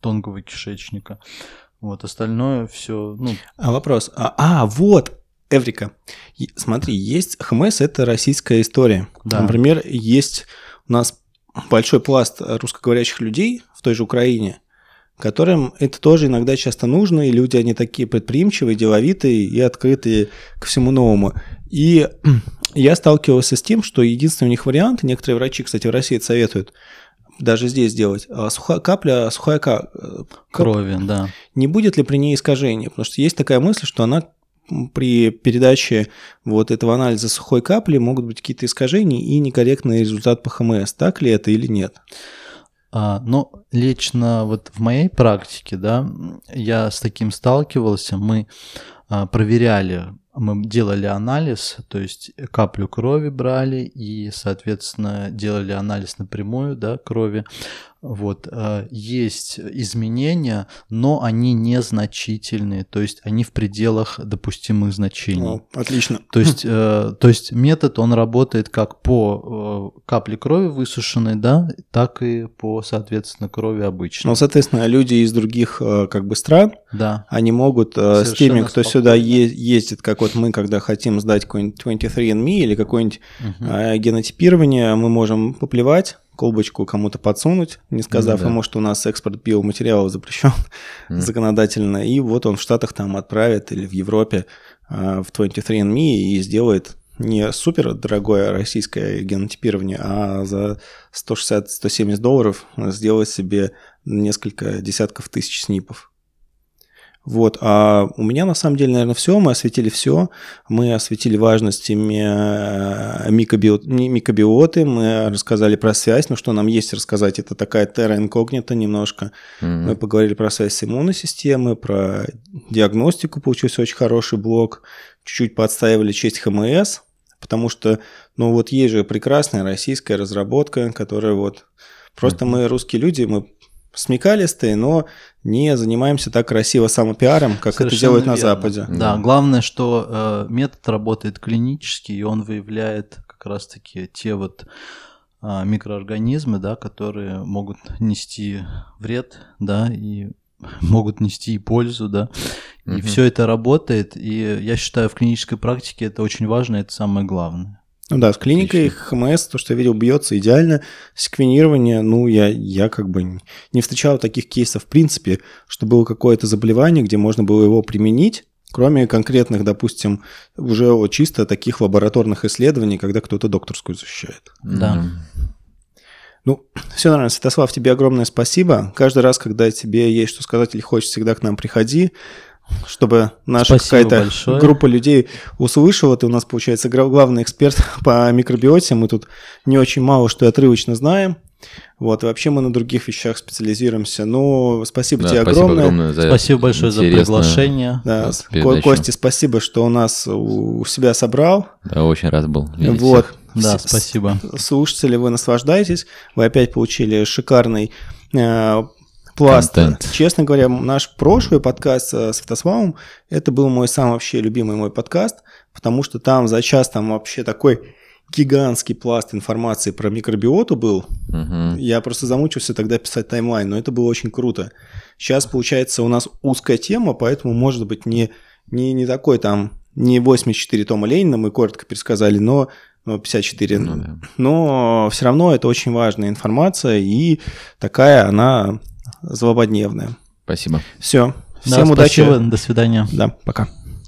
тонкого кишечника. Вот остальное все. Ну... А вопрос. А, а вот, Эврика. Смотри, есть ХМС это российская история. Да. Например, есть у нас большой пласт русскоговорящих людей в той же Украине, которым это тоже иногда часто нужно, и люди, они такие предприимчивые, деловитые и открытые ко всему новому. И *clears throat* я сталкивался с тем, что единственный у них вариант, некоторые врачи, кстати, в России это советуют, даже здесь сделать, а сухая капля, сухая кап... крови, да. Не будет ли при ней искажения? Потому что есть такая мысль, что она при передаче вот этого анализа сухой капли могут быть какие-то искажения и некорректный результат по ХМС. Так ли это или нет? А, но лично вот в моей практике, да, я с таким сталкивался. Мы а, проверяли, мы делали анализ, то есть каплю крови брали и, соответственно, делали анализ напрямую, да, крови. Вот, э, есть изменения, но они незначительные, то есть они в пределах допустимых значений. О, отлично. То есть, э, то есть метод, он работает как по э, капле крови высушенной, да, так и по, соответственно, крови обычной. Ну, соответственно, люди из других как бы стран, да. они могут Совершенно с теми, кто спокойно. сюда ездит, как вот мы, когда хотим сдать какой-нибудь 23andMe или какое-нибудь угу. генотипирование, мы можем поплевать колбочку кому-то подсунуть, не сказав ну, да. ему, что у нас экспорт биоматериалов запрещен *laughs* mm. законодательно, и вот он в Штатах там отправит или в Европе э, в 23andMe и сделает не супер дорогое российское генотипирование, а за 160-170 долларов сделать себе несколько десятков тысяч снипов. Вот, а у меня на самом деле, наверное, все. Мы осветили все. Мы осветили важность микробиот, микробиоты, мы рассказали про связь. Ну, что нам есть рассказать, это такая терра инкогнита немножко. Mm-hmm. Мы поговорили про связь с иммунной системой, про диагностику, получился очень хороший блок. Чуть-чуть подстаивали честь ХМС, потому что, ну, вот есть же прекрасная российская разработка, которая вот... Просто мы русские люди, мы смекалистые, но не занимаемся так красиво самопиаром, как Совершенно это делают верно. на Западе. Да, главное, что э, метод работает клинически, и он выявляет как раз-таки те вот э, микроорганизмы, да, которые могут нести вред, да, и *laughs* могут нести и пользу, да. И угу. все это работает, и я считаю, в клинической практике это очень важно, это самое главное. Ну да, с клиникой ХМС, то, что я видел, бьется идеально. Секвенирование, ну, я, я как бы не встречал таких кейсов в принципе, что было какое-то заболевание, где можно было его применить, кроме конкретных, допустим, уже чисто таких лабораторных исследований, когда кто-то докторскую защищает. Да. Ну, все нормально. Святослав, тебе огромное спасибо. Каждый раз, когда тебе есть что сказать или хочешь, всегда к нам приходи чтобы наша какая-то группа людей услышала. Ты у нас, получается, главный эксперт *laughs* по микробиоте. Мы тут не очень мало что отрывочно знаем. Вот, и вообще мы на других вещах специализируемся. Ну, спасибо да, тебе спасибо огромное. огромное за спасибо большое за приглашение. Да, Кости, спасибо, что у нас у себя собрал. Да, очень рад был. Вот. Всех. Да, спасибо. Слушатели, вы наслаждаетесь. Вы опять получили шикарный э, пласт. Контент. Честно говоря, наш прошлый подкаст с Святославом, это был мой самый вообще любимый мой подкаст, потому что там за час там вообще такой гигантский пласт информации про микробиоту был. Угу. Я просто замучился тогда писать таймлайн, но это было очень круто. Сейчас, получается, у нас узкая тема, поэтому, может быть, не, не, не такой там, не 84 тома Ленина мы коротко пересказали, но 54. Ну, да. Но все равно это очень важная информация, и такая она злободневная. Спасибо. Все. Всем да, удачи. Спасибо. До свидания. Да, пока.